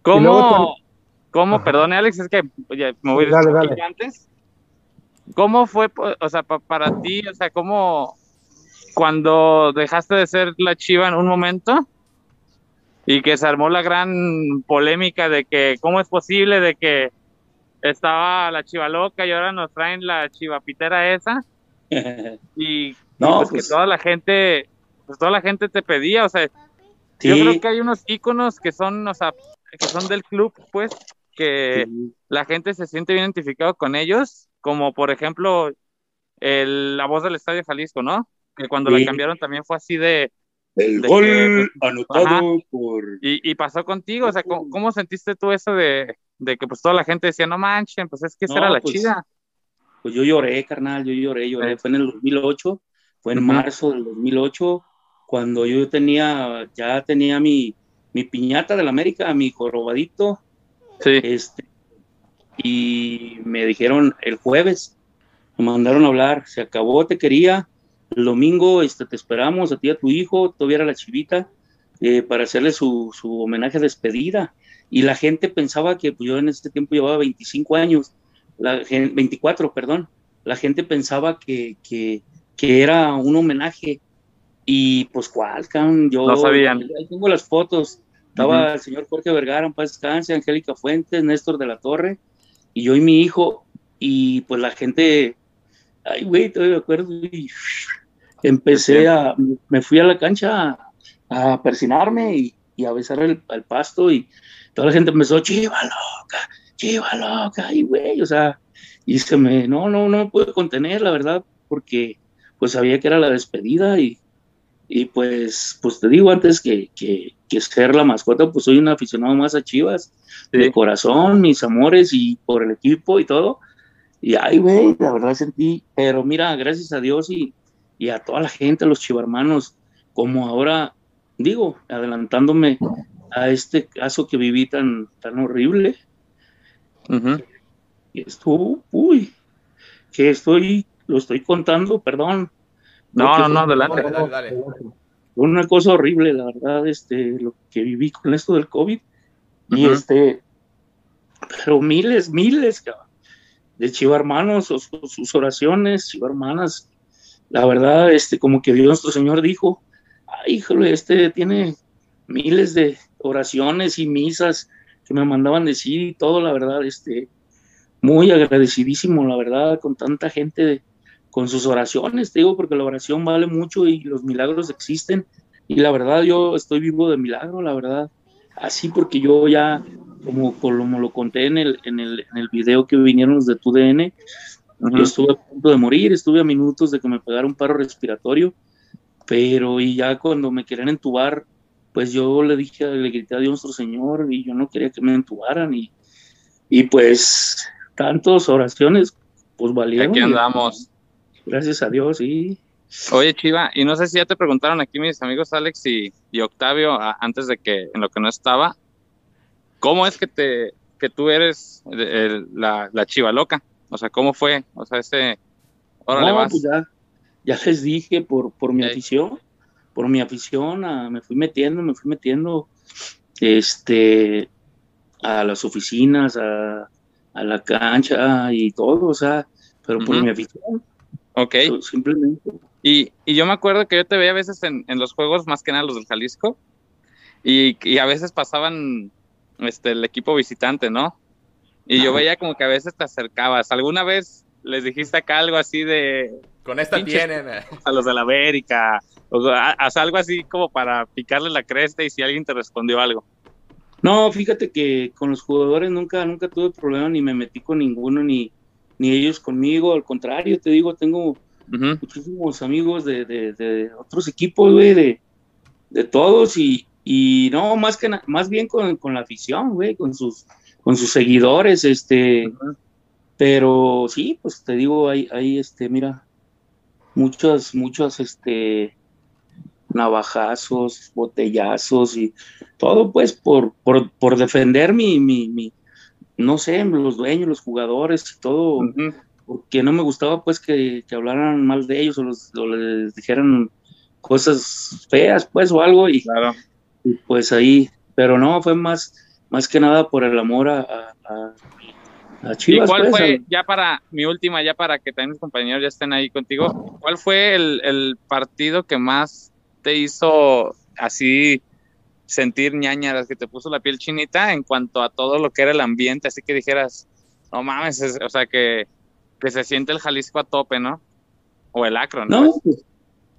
¿Cómo, cómo, perdone Alex, es que oye, me voy a decir antes. ¿Cómo fue, o sea, para ti, o sea, cómo cuando dejaste de ser la chiva en un momento, y que se armó la gran polémica de que cómo es posible de que estaba la chiva loca y ahora nos traen la chivapitera esa y, no, pues, que pues toda la gente pues toda la gente te pedía o sea yo creo que hay unos íconos que son o sea que son del club pues que la gente se siente bien identificado con ellos como por ejemplo el, la voz del Estadio Jalisco no que cuando la cambiaron también fue así de el gol pues, anotado por... Y, pasó contigo, o sea, ¿cómo, sentiste tú eso de, que pues toda la gente decía, no manchen, pues es que esa era la pues, chida? Pues yo lloré, carnal, yo lloré, lloré, fue en el 2008, fue en marzo del 2008, cuando yo tenía, ya tenía mi, mi piñata del América, mi corobadito, sí. este, y me dijeron el jueves, me mandaron a hablar, se acabó, te quería, el domingo este, te esperamos a ti y a tu hijo, todavía era la chivita, eh, para hacerle su, su, homenaje de despedida. Y la gente pensaba que pues, yo en ese tiempo llevaba 25 años, la, 24, perdón. La gente pensaba que, que, que era un homenaje. Y pues, ¿cuál, Yo no sabían. tengo las fotos. Estaba el señor Jorge Vergara, en paz descanse, Angélica Fuentes, Néstor de la Torre, y yo y mi hijo. Y pues la gente, ay, güey, todavía me acuerdo. Y, empecé a, me fui a la cancha a, persinarme y, y, a besar el, pasto y toda la gente empezó, chiva loca, chiva loca, y güey, o sea, y se me, no, no, no me pude contener, la verdad, porque pues sabía que era la despedida y, y pues, pues te digo antes que, que, que, ser la mascota, pues soy un aficionado más a Chivas, de corazón, mis amores y por el equipo y todo. Y ay, güey, la verdad sentí, pero mira, gracias a Dios y, y a toda la gente, a los chivarmanos, como ahora, digo, adelantándome a este caso que viví tan, tan horrible. Y estuvo, uy, que estoy, lo estoy contando, perdón. No, no, no, adelante. Fue una cosa horrible, la verdad, este, lo que viví con esto del COVID. Y este, pero miles, miles, de chivarmanos, o sus oraciones, chivarmanas, la verdad, este, como que Dios nuestro Señor dijo, ay, híjole, este tiene miles de oraciones y misas que me mandaban decir y todo, la verdad, este, muy agradecidísimo, la verdad, con tanta gente, con sus oraciones, te digo, porque la oración vale mucho y los milagros existen. Y la verdad, yo estoy vivo de milagro, la verdad. Así porque yo ya, como, como lo conté en el, en el, en el video que vinieron los de tu DN, yo estuve a punto de morir, estuve a minutos de que me pegara un paro respiratorio, pero y ya cuando me querían entubar, pues yo le dije, le grité a Dios nuestro Señor y yo no quería que me entubaran y, y pues tantas oraciones, pues valieron. Aquí andamos. Gracias a Dios, sí. Oye, Chiva, y no sé si ya te preguntaron aquí mis amigos Alex y, y Octavio, antes de que, en lo que no estaba, ¿cómo es que te, que tú eres la, la Chiva loca? O sea, ¿cómo fue? O sea, ese... Órale, no, Pues ya, ya, les dije, por, por mi afición, por mi afición, me fui metiendo, me fui metiendo, este, a las oficinas, a, a, la cancha y todo, o sea, pero por mi afición. Ok. simplemente. Y, y, yo me acuerdo que yo te veía a veces en, en los juegos, más que nada los del Jalisco, y, y, a veces pasaban este, el equipo visitante, ¿no? Y yo veía como que a veces te acercabas. ¿Alguna vez les dijiste acá algo así de... Con esta tienen. A los de la América. O sea, haz algo así como para picarle la cresta y si alguien te respondió algo. No, fíjate que con los jugadores nunca, nunca tuve problema, ni me metí con ninguno, ni, ni ellos conmigo. Al contrario, te digo, tengo muchísimos amigos de, de, otros equipos, güey, de, de todos, y, y no, más que más bien con, con la afición, güey, con sus, con sus seguidores, este, pero sí, pues te digo, hay, hay este, mira, muchas, muchas, este, navajazos, botellazos y todo pues por, por, por defender mi, mi, mi, no sé, los dueños, los jugadores y todo, porque no me gustaba pues que, que, hablaran mal de ellos o, los, les dijeran cosas feas pues o algo y, claro. Y, pues ahí, pero no, fue más, más que nada por el amor a, a, a Chivas. ¿Y cuál pues, fue, ya para mi última, ya para que también mis compañeros ya estén ahí contigo, cuál fue el, el partido que más te hizo así sentir ñañaras, que te puso la piel chinita en cuanto a todo lo que era el ambiente, así que dijeras, no mames, o sea, que, que, se siente el Jalisco a tope, ¿no? O el Acro, ¿no? No, pues,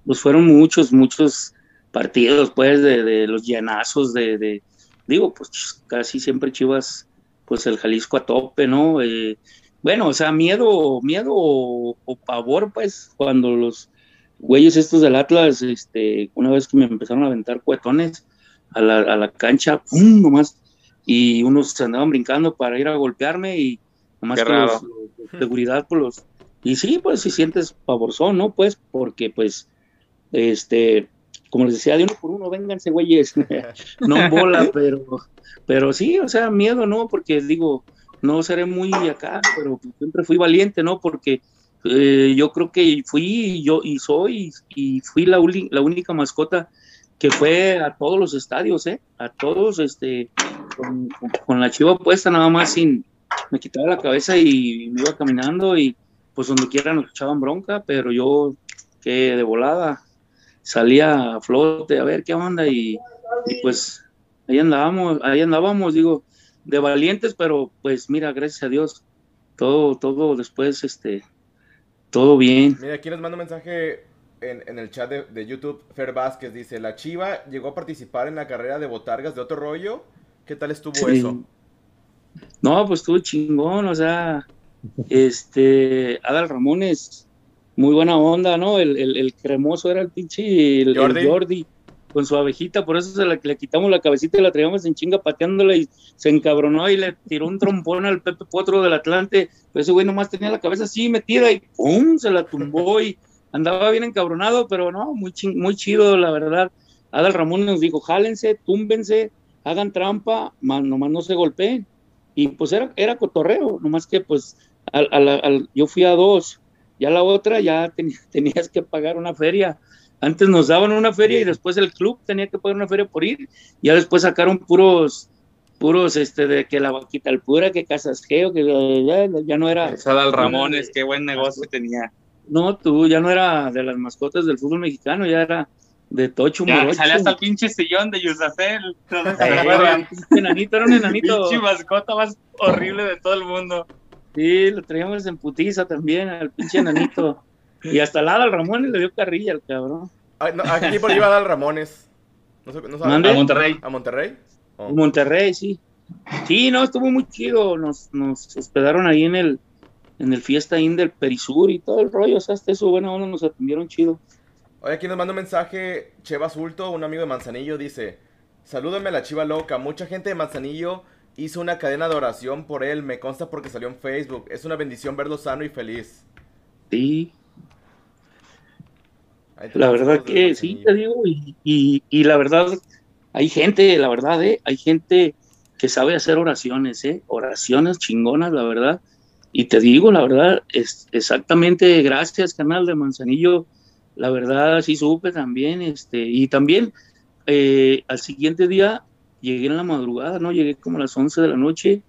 pues, fueron muchos, muchos partidos, pues, de, de los llenazos, de, de, digo, pues casi siempre Chivas, pues el Jalisco a tope, ¿no? Eh, bueno, o sea, miedo, miedo o, o pavor, pues, cuando los güeyes estos del Atlas, este, una vez que me empezaron a aventar cuetones a la, a la cancha, ¡pum! nomás, y unos se andaban brincando para ir a golpearme y nomás que los, los, seguridad por los, y sí, pues si sientes pavorzón, ¿no? Pues, porque pues, este, como les decía, de uno por uno, vénganse, güeyes, no bola, pero, pero sí, o sea, miedo, ¿no? Porque digo, no seré muy acá, pero siempre fui valiente, ¿no? Porque eh, yo creo que fui yo y soy y fui la, la única mascota que fue a todos los estadios, ¿eh? A todos, este, con, con, la chiva puesta nada más sin, me quitaba la cabeza y me iba caminando y pues donde quiera nos echaban bronca, pero yo que de volada salía a flote a ver qué onda y, y pues ahí andábamos, ahí andábamos, digo, de valientes, pero pues mira, gracias a Dios, todo, todo después, este, todo bien. Mira, aquí nos manda un mensaje en, en el chat de, de, YouTube. Fer Vázquez dice: La Chiva llegó a participar en la carrera de botargas de otro rollo. ¿Qué tal estuvo sí. eso? No, pues estuvo chingón, o sea, este, Adal Ramones, muy buena onda, ¿no? El, el, el cremoso era el pinche el Jordi. Jordi. con su abejita, por eso se le, le, quitamos la cabecita y la traíamos en chinga pateándola y se encabronó y le tiró un trompón al Pepe Potro del Atlante, pero ese güey nomás tenía la cabeza así metida y ¡pum! se la tumbó y andaba bien encabronado, pero no, muy, ching, muy chido, la verdad. Adal Ramón nos dijo, jálense, túmbense, hagan trampa, nomás no se golpeen. Y pues era, era cotorreo, nomás que pues al, al, al, yo fui a dos, ya la otra ya ten, tenías que pagar una feria. Antes nos daban una feria y después el club tenía que pagar una feria por ir. Ya después sacaron puros, puros, este, de que la vaquita al pura, que casas geo, que ya, ya no era. Sadal Ramones, qué buen negocio tenía. No, tú ya no era de las mascotas del fútbol mexicano, ya era de Tocho ya, Morocho. Sale hasta el pinche sillón de Yusacel. Eh, enanito, era un enanito. Pinche mascota más horrible de todo el mundo. Sí, lo traíamos en putiza también, al pinche enanito. Y hasta la al Ramones le dio carrilla al cabrón. Ay, no, ¿A qué equipo le iba a dar Ramones? No sé, no sabe. ¿A Monterrey? ¿A Monterrey? Oh. Monterrey, sí. Sí, no, estuvo muy chido. Nos, nos hospedaron ahí en el, en el Fiesta In del Perisur y todo el rollo. O sea, hasta eso, buena onda, nos atendieron chido. Oye, aquí nos manda un mensaje Cheva Sulto, un amigo de Manzanillo, dice: Salúdame a la chiva loca. Mucha gente de Manzanillo hizo una cadena de oración por él. Me consta porque salió en Facebook. Es una bendición verlo sano y feliz. Sí. La verdad que sí, te digo, y, y, y, la verdad, hay gente, la verdad, ¿eh? hay gente que sabe hacer oraciones, ¿eh? oraciones chingonas, la verdad. Y te digo, la verdad, es exactamente, gracias, canal de Manzanillo, la verdad, sí supe también, este, y también eh, al siguiente día llegué en la madrugada, ¿no? Llegué como a las 11 de la noche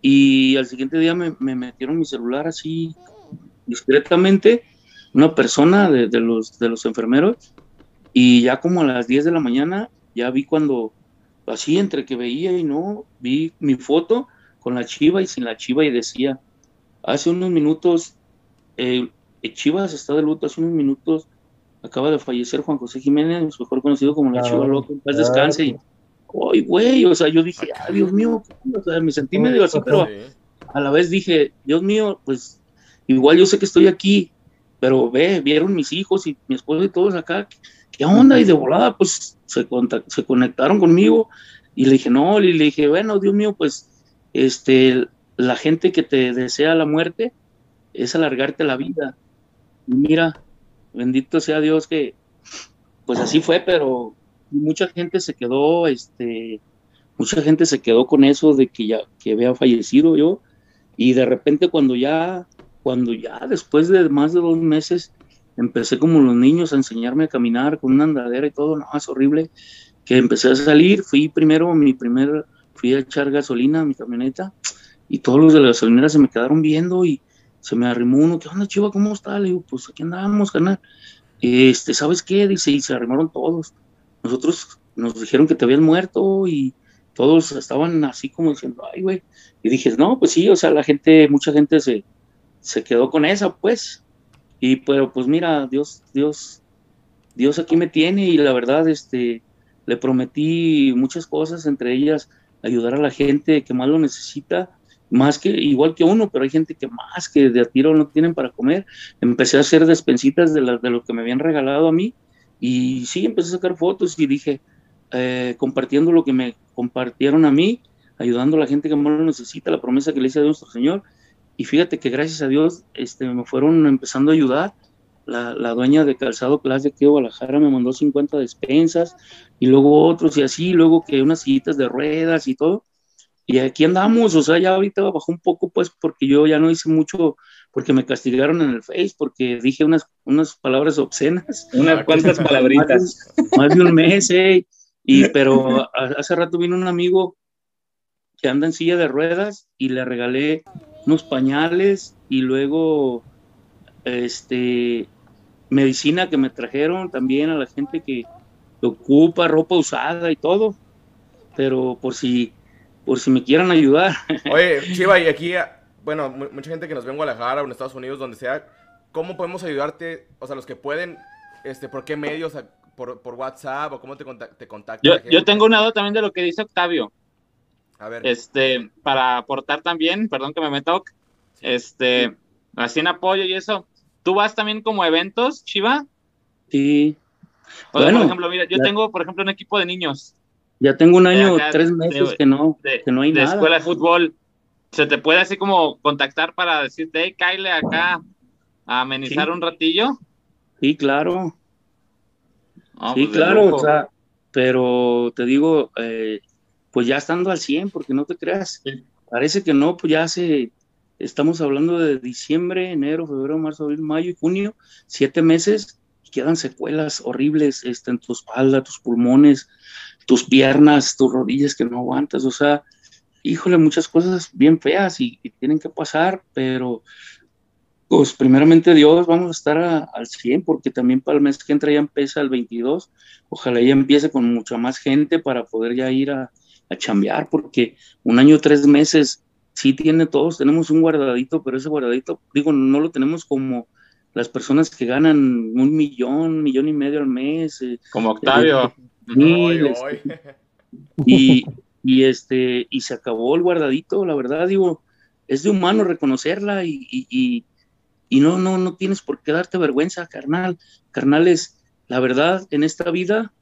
y al siguiente día me, metieron mi celular así discretamente, una persona de, los, de los enfermeros, y ya como a las 10 de la mañana, ya vi cuando, así entre que veía y no, vi mi foto con la chiva y sin la chiva y decía, hace unos minutos, eh, Chivas está de luto, hace unos minutos acaba de fallecer Juan José Jiménez, mejor conocido como la Chiva Loca, en paz descanse, y ¡ay, güey! O sea, yo dije, ¡ay, Dios mío! O sea, me sentí medio así, pero a la vez dije, Dios mío, pues igual yo sé que estoy aquí, pero ve, vieron mis hijos y mi esposa y todos acá, ¿qué onda? Y de volada, pues se, se conectaron conmigo y le dije, no, y le dije, bueno, Dios mío, pues este, la gente que te desea la muerte es alargarte la vida. Y mira, bendito sea Dios que, pues así fue, pero mucha gente se quedó, este, mucha gente se quedó con eso de que ya, que había fallecido yo, y de repente cuando ya, cuando ya después de más de dos meses, empecé como los niños a enseñarme a caminar con una andadera y todo, no, es horrible, que empecé a salir, fui primero, mi primer, fui a echar gasolina a mi camioneta, y todos los de la gasolinera se me quedaron viendo y se me arrimó uno, ¿qué onda, Chiva? ¿Cómo está? Le digo, pues aquí andamos, canal. Este, ¿sabes qué? Dice, y se arrimaron todos nosotros nos dijeron que te habían muerto y todos estaban así como diciendo, ay, güey. Y dije, no, pues sí, o sea, la gente, mucha gente se, se quedó con esa, pues. Y pero pues mira, Dios, Dios, Dios aquí me tiene y la verdad, este, le prometí muchas cosas, entre ellas ayudar a la gente que más lo necesita, más que, igual que uno, pero hay gente que más que de a tiro no tienen para comer. Empecé a hacer despensitas de, de lo que me habían regalado a mí y sí, empecé a sacar fotos y dije, eh, compartiendo lo que me compartieron a mí, ayudando a la gente que más lo necesita, la promesa que le hice a nuestro Señor. Y fíjate que gracias a Dios este, me fueron empezando a ayudar. La, la dueña de Calzado Class de aquí de Guadalajara me mandó 50 despensas y luego otros y así, luego que unas sillitas de ruedas y todo. Y aquí andamos, o sea, ya ahorita bajó un poco, pues, porque yo ya no hice mucho porque me castigaron en el Face, porque dije unas, unas palabras obscenas. Unas cuantas palabritas. Más de, un mes, eh. Y, pero hace rato vino un amigo que anda en silla de ruedas y le regalé unos pañales y luego este medicina que me trajeron también a la gente que ocupa ropa usada y todo pero por si por si me quieran ayudar oye Chiva y aquí bueno, mucha gente que nos ve en Guadalajara o en Estados Unidos, donde sea, ¿cómo podemos ayudarte? O sea, los que pueden, este, ¿por qué medios? ¿Por, por WhatsApp o cómo te, te contactan? Yo, yo tengo una duda también de lo que dice Octavio. A ver. Este, para aportar también, perdón que me meto, este, así en apoyo y eso. ¿Tú vas también como eventos, Chiva? Sí. O bueno, por ejemplo, mira, yo tengo, por ejemplo, un equipo de niños. Ya tengo un año, tres meses que no, que no hay de nada. escuela de fútbol se te puede así como contactar para decirte, hey, Kyle, acá a amenizar un ratillo. Sí, claro. sí, pues, claro, o sea, pero te digo, eh, pues ya estando al 100, porque no te creas, parece que no, pues ya hace, estamos hablando de diciembre, enero, febrero, marzo, abril, mayo y junio, siete meses, y quedan secuelas horribles este, en tu espalda, tus pulmones, tus piernas, tus rodillas que no aguantas, o sea, híjole, muchas cosas bien feas y, tienen que pasar, pero pues primeramente Dios, vamos a estar al 100 porque también para el mes que entra ya empieza el 22, ojalá ya empiece con mucha más gente para poder ya ir a, a chambear porque un año, tres meses, sí tiene todos, tenemos un guardadito, pero ese guardadito, digo, no lo tenemos como las personas que ganan un millón, millón y medio al mes. Eh, como Octavio. Este, y, y este y se acabó el guardadito, la verdad digo, es de humano reconocerla y, y, y, no, no, no tienes por qué darte vergüenza, carnal. Carnales, la verdad, en esta vida,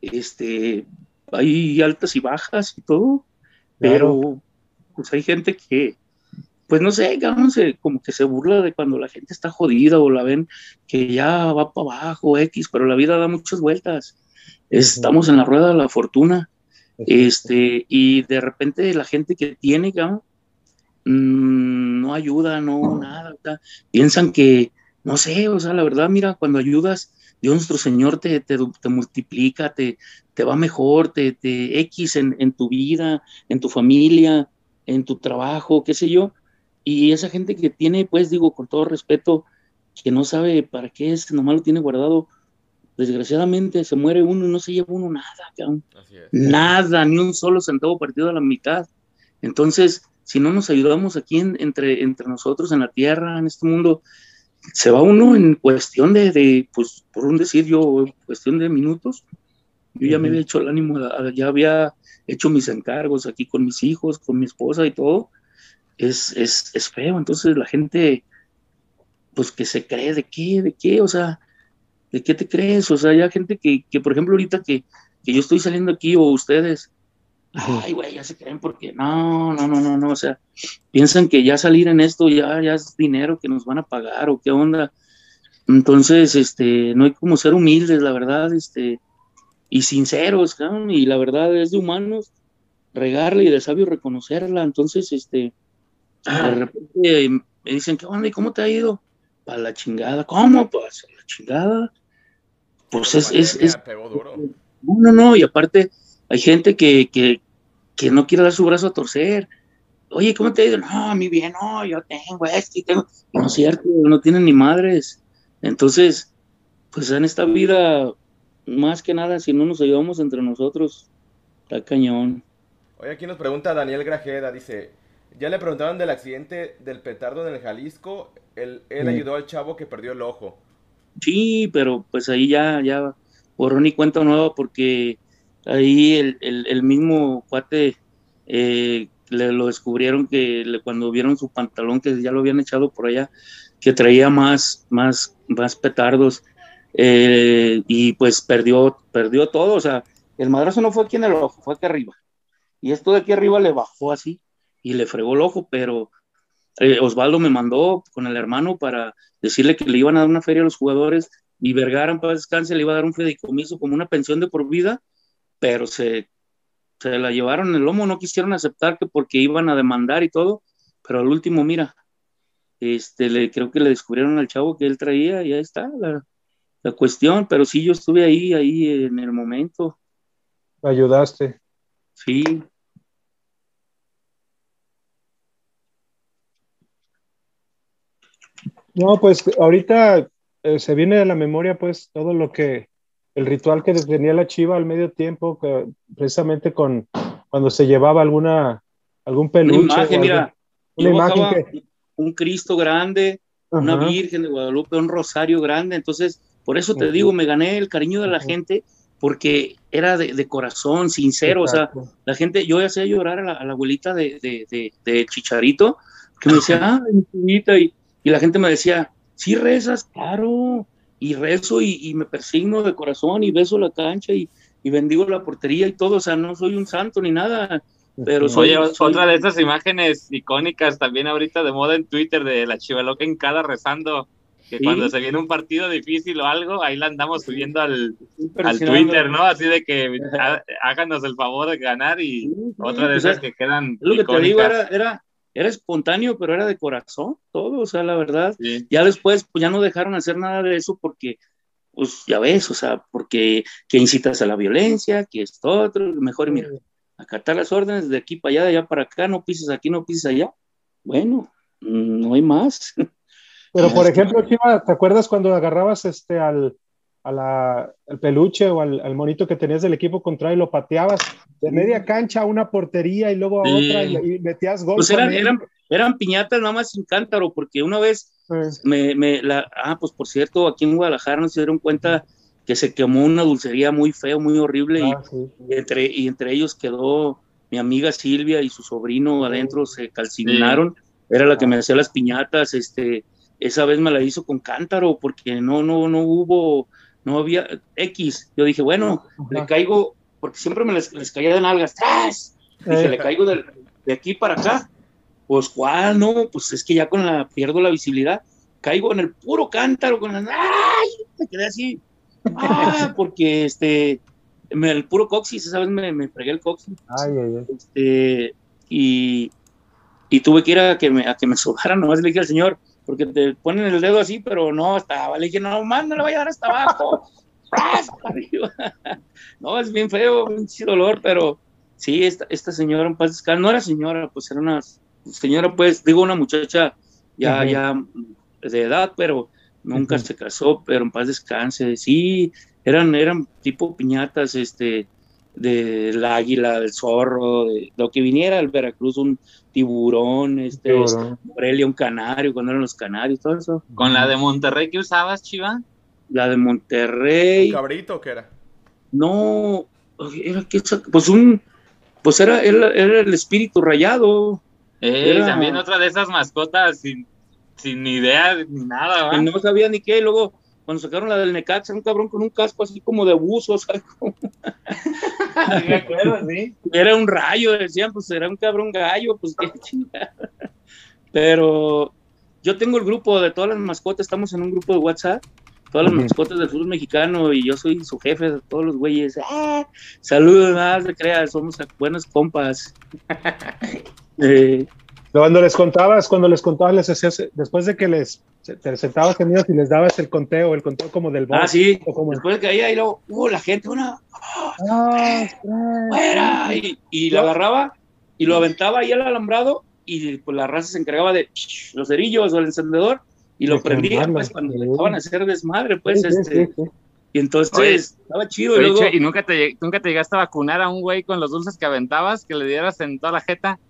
este, hay altas y bajas y todo, pero pues hay gente que, pues no sé, como que se burla de cuando la gente está jodida o la ven que ya va para abajo, X, pero la vida da muchas vueltas. Estamos en la rueda de la fortuna este, y de repente la gente que tiene, mm, no ayuda, no nada, piensan que, no sé, o sea, la verdad, mira, cuando ayudas, Dios nuestro Señor te, te, multiplica, te, te va mejor, te, te X en, en, tu vida, en tu familia, en tu trabajo, qué sé yo. Y esa gente que tiene, pues digo, con todo respeto, que no sabe para qué es, nomás lo tiene guardado, desgraciadamente se muere uno y no se lleva uno nada, Nada, ni un solo centavo partido a la mitad. Entonces, si no nos ayudamos aquí entre, entre nosotros en la tierra, en este mundo, se va uno en cuestión de, pues, por un decir yo, cuestión de minutos. Yo ya me había hecho el ánimo, ya había hecho mis encargos aquí con mis hijos, con mi esposa y todo. Es, es, es feo. Entonces la gente, pues que se cree de qué, de qué, o sea, ¿de qué te crees? O sea, hay gente que, que por ejemplo, ahorita que, que yo estoy saliendo aquí o ustedes, ay, güey, ya se creen porque no, no, no, no, no, o sea, piensan que ya salir en esto ya, ya es dinero que nos van a pagar o qué onda. Entonces, este, no hay como ser humildes, la verdad, este, y sinceros, y la verdad es de humanos regarle y de sabio reconocerla. Entonces, este, de repente me dicen, ¿qué onda? ¿Y cómo te ha ido? Para la chingada. ¿Cómo? Pues la chingada. Pues es, es, es, No, no, no, y aparte hay gente que, que, que no quiere dar su brazo a torcer. Oye, ¿cómo te ha ido? No, a mí bien, no, yo tengo esto y tengo. no es cierto, no tienen ni madres. Entonces, pues en esta vida, más que nada, si no nos ayudamos entre nosotros, está cañón. Oye, aquí nos pregunta Daniel Grajeda, dice, ya le preguntaron del accidente del petardo en el Jalisco, él, él ayudó al chavo que perdió el ojo. Sí, pero pues ahí ya, ya borrón y cuenta nueva porque ahí el, el, mismo cuate eh, le lo descubrieron que cuando vieron su pantalón que ya lo habían echado por allá que traía más más más petardos eh, y pues perdió perdió todo. O sea el madrazo no fue aquí en el ojo fue aquí arriba. Y esto de aquí arriba le bajó así y le fregó el ojo pero eh, Osvaldo me mandó con el hermano para decirle que le iban a dar una feria a los jugadores y Vergara para descanse le iba a dar un fideicomiso como una pensión de por vida pero se, se la llevaron en el lomo, no quisieron aceptar que porque iban a demandar y todo, pero al último, mira, este, le, creo que le descubrieron al chavo que él traía y ahí está la, la cuestión, pero sí, yo estuve ahí, ahí en el momento. Ayudaste. Sí. No, pues ahorita eh, se viene de la memoria pues todo lo que el ritual que tenía la chiva al medio tiempo, precisamente con cuando se llevaba alguna algún peluche. Una imagen, mira, una imagen un Cristo grande, una Virgen de Guadalupe, un rosario grande. Entonces, por eso te digo, me gané el cariño de la gente porque era de, corazón, sincero. O sea, la gente, yo hacía llorar a la, abuelita de, de, Chicharito, que me decía, ah, mi y, y la gente me decía, sí rezas, claro y rezo y, me persigno de corazón y beso la cancha y, bendigo la portería y todo, o sea, no soy un santo ni nada, pero soy, otra de esas imágenes icónicas también ahorita de moda en Twitter de la chivaloca en cada rezando, que cuando se viene un partido difícil o algo, ahí la andamos subiendo al, al Twitter, ¿no? Así de que háganos el favor de ganar y otra de pues esas que quedan. Lo que te digo era, era era espontáneo, pero era de corazón todo, o sea, la verdad. Ya después, pues ya no dejaron hacer nada de eso porque, pues ya ves, o sea, porque que incitas a la violencia, que esto otro, mejor mira, acatar las órdenes de aquí para allá, de allá para acá, no pises aquí, no pises allá. Bueno, mm, no hay más. Pero por ejemplo, ¿te acuerdas cuando agarrabas este al, a la, al peluche o al, monito que tenías del equipo contrario y lo pateabas de media cancha a una portería y luego a otra y, metías gol. Pues eran, eran, eran, piñatas nada más sin cántaro, porque una vez me, me la, ah, pues por cierto, aquí en Guadalajara no se dieron cuenta que se quemó una dulcería muy feo, muy horrible y, ah, entre, y entre ellos quedó mi amiga Silvia y su sobrino adentro, se calcinaron, era la que me hacía las piñatas, este, esa vez me la hizo con cántaro porque no, no, no hubo no había X. Yo dije, bueno, le caigo, porque siempre me les, caía de nalgas, ¡tras! Dije, le caigo de, aquí para acá. Pues, ¿cuál? No, pues es que ya con la, pierdo la visibilidad. Caigo en el puro cántaro, con la, ¡ay! Me quedé así. Ah, porque este, el puro coxis, esa vez me, me fregué el coxis. Ay, ay, ay. Este, y, y tuve que ir a que me, a que me sobaran, nomás le dije al señor, porque te ponen el dedo así, pero no, estaba, le dije, no, más no le voy a dar hasta abajo, no, es bien feo, un dolor, pero sí, esta, esta señora en paz no era señora, pues era una señora, pues, digo, una muchacha ya, ya de edad, pero nunca se casó, pero en paz descanse, sí, eran, eran tipo piñatas, este, del águila, del zorro, de lo que viniera del Veracruz, un tiburón, este, Morelia, un canario, cuando eran los canarios, todo eso. ¿Con la de Monterrey que usabas, Chiva? La de Monterrey. ¿Un cabrito qué era? No, era que, pues un, pues era, era, el espíritu rayado. Eh, también otra de esas mascotas sin, sin idea ni nada, ¿verdad? No sabía ni qué, y luego cuando sacaron la del Necaxa, un cabrón con un casco así como de buzo, ¿sabes? me acuerdo, sí. Era un rayo, decían, pues era un cabrón gallo, pues qué chingada. Pero yo tengo el grupo de todas las mascotas, estamos en un grupo de WhatsApp, todas las mascotas del fútbol mexicano y yo soy su jefe de todos los güeyes. ¡Ah! Saludos, nada de creas, somos buenos compas. eh, cuando les contabas, cuando les contabas, les hacías, después de que les te sentabas con ellos y les dabas el conteo, el conteo como del Ah, sí, después de que ahí, luego, uh, la gente, una, ah, fuera, y, y lo agarraba y lo aventaba ahí al alambrado y pues la raza se encargaba de los cerillos o el encendedor y lo prendía pues cuando le a hacer desmadre, pues, este, y entonces estaba chido. y, luego, ¿y nunca te, nunca te llegaste a vacunar a un güey con los dulces que aventabas, que le dieras en toda la jeta?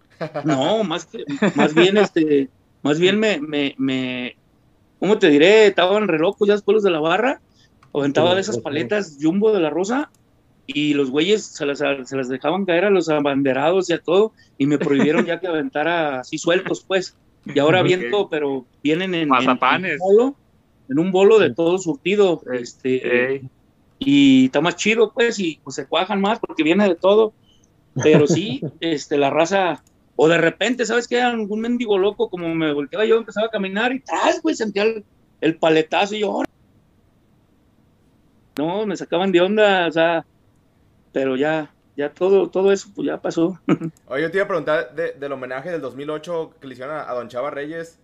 No, más, que, más bien, este, más bien me, me, me, ¿cómo te diré? Estaban re locos ya después de la barra, aventaba de esas paletas jumbo de la rosa y los güeyes se las, se las dejaban caer a los abanderados y a todo y me prohibieron ya que aventara así sueltos, pues. Y ahora viento, pero vienen en, en, un bolo, en un bolo de todo surtido, este, y está más chido, pues, y pues se cuajan más porque viene de todo. Pero sí, este, la raza o de repente, ¿sabes qué? Algún mendigo loco, como me volteaba yo, empezaba a caminar y tras, güey, sentía el, paletazo y yo, no, me sacaban de onda, o sea, pero ya, ya todo, todo eso, pues ya pasó. Oye, yo te iba a preguntar del homenaje del 2008 que le hicieron a, Don Chava Reyes.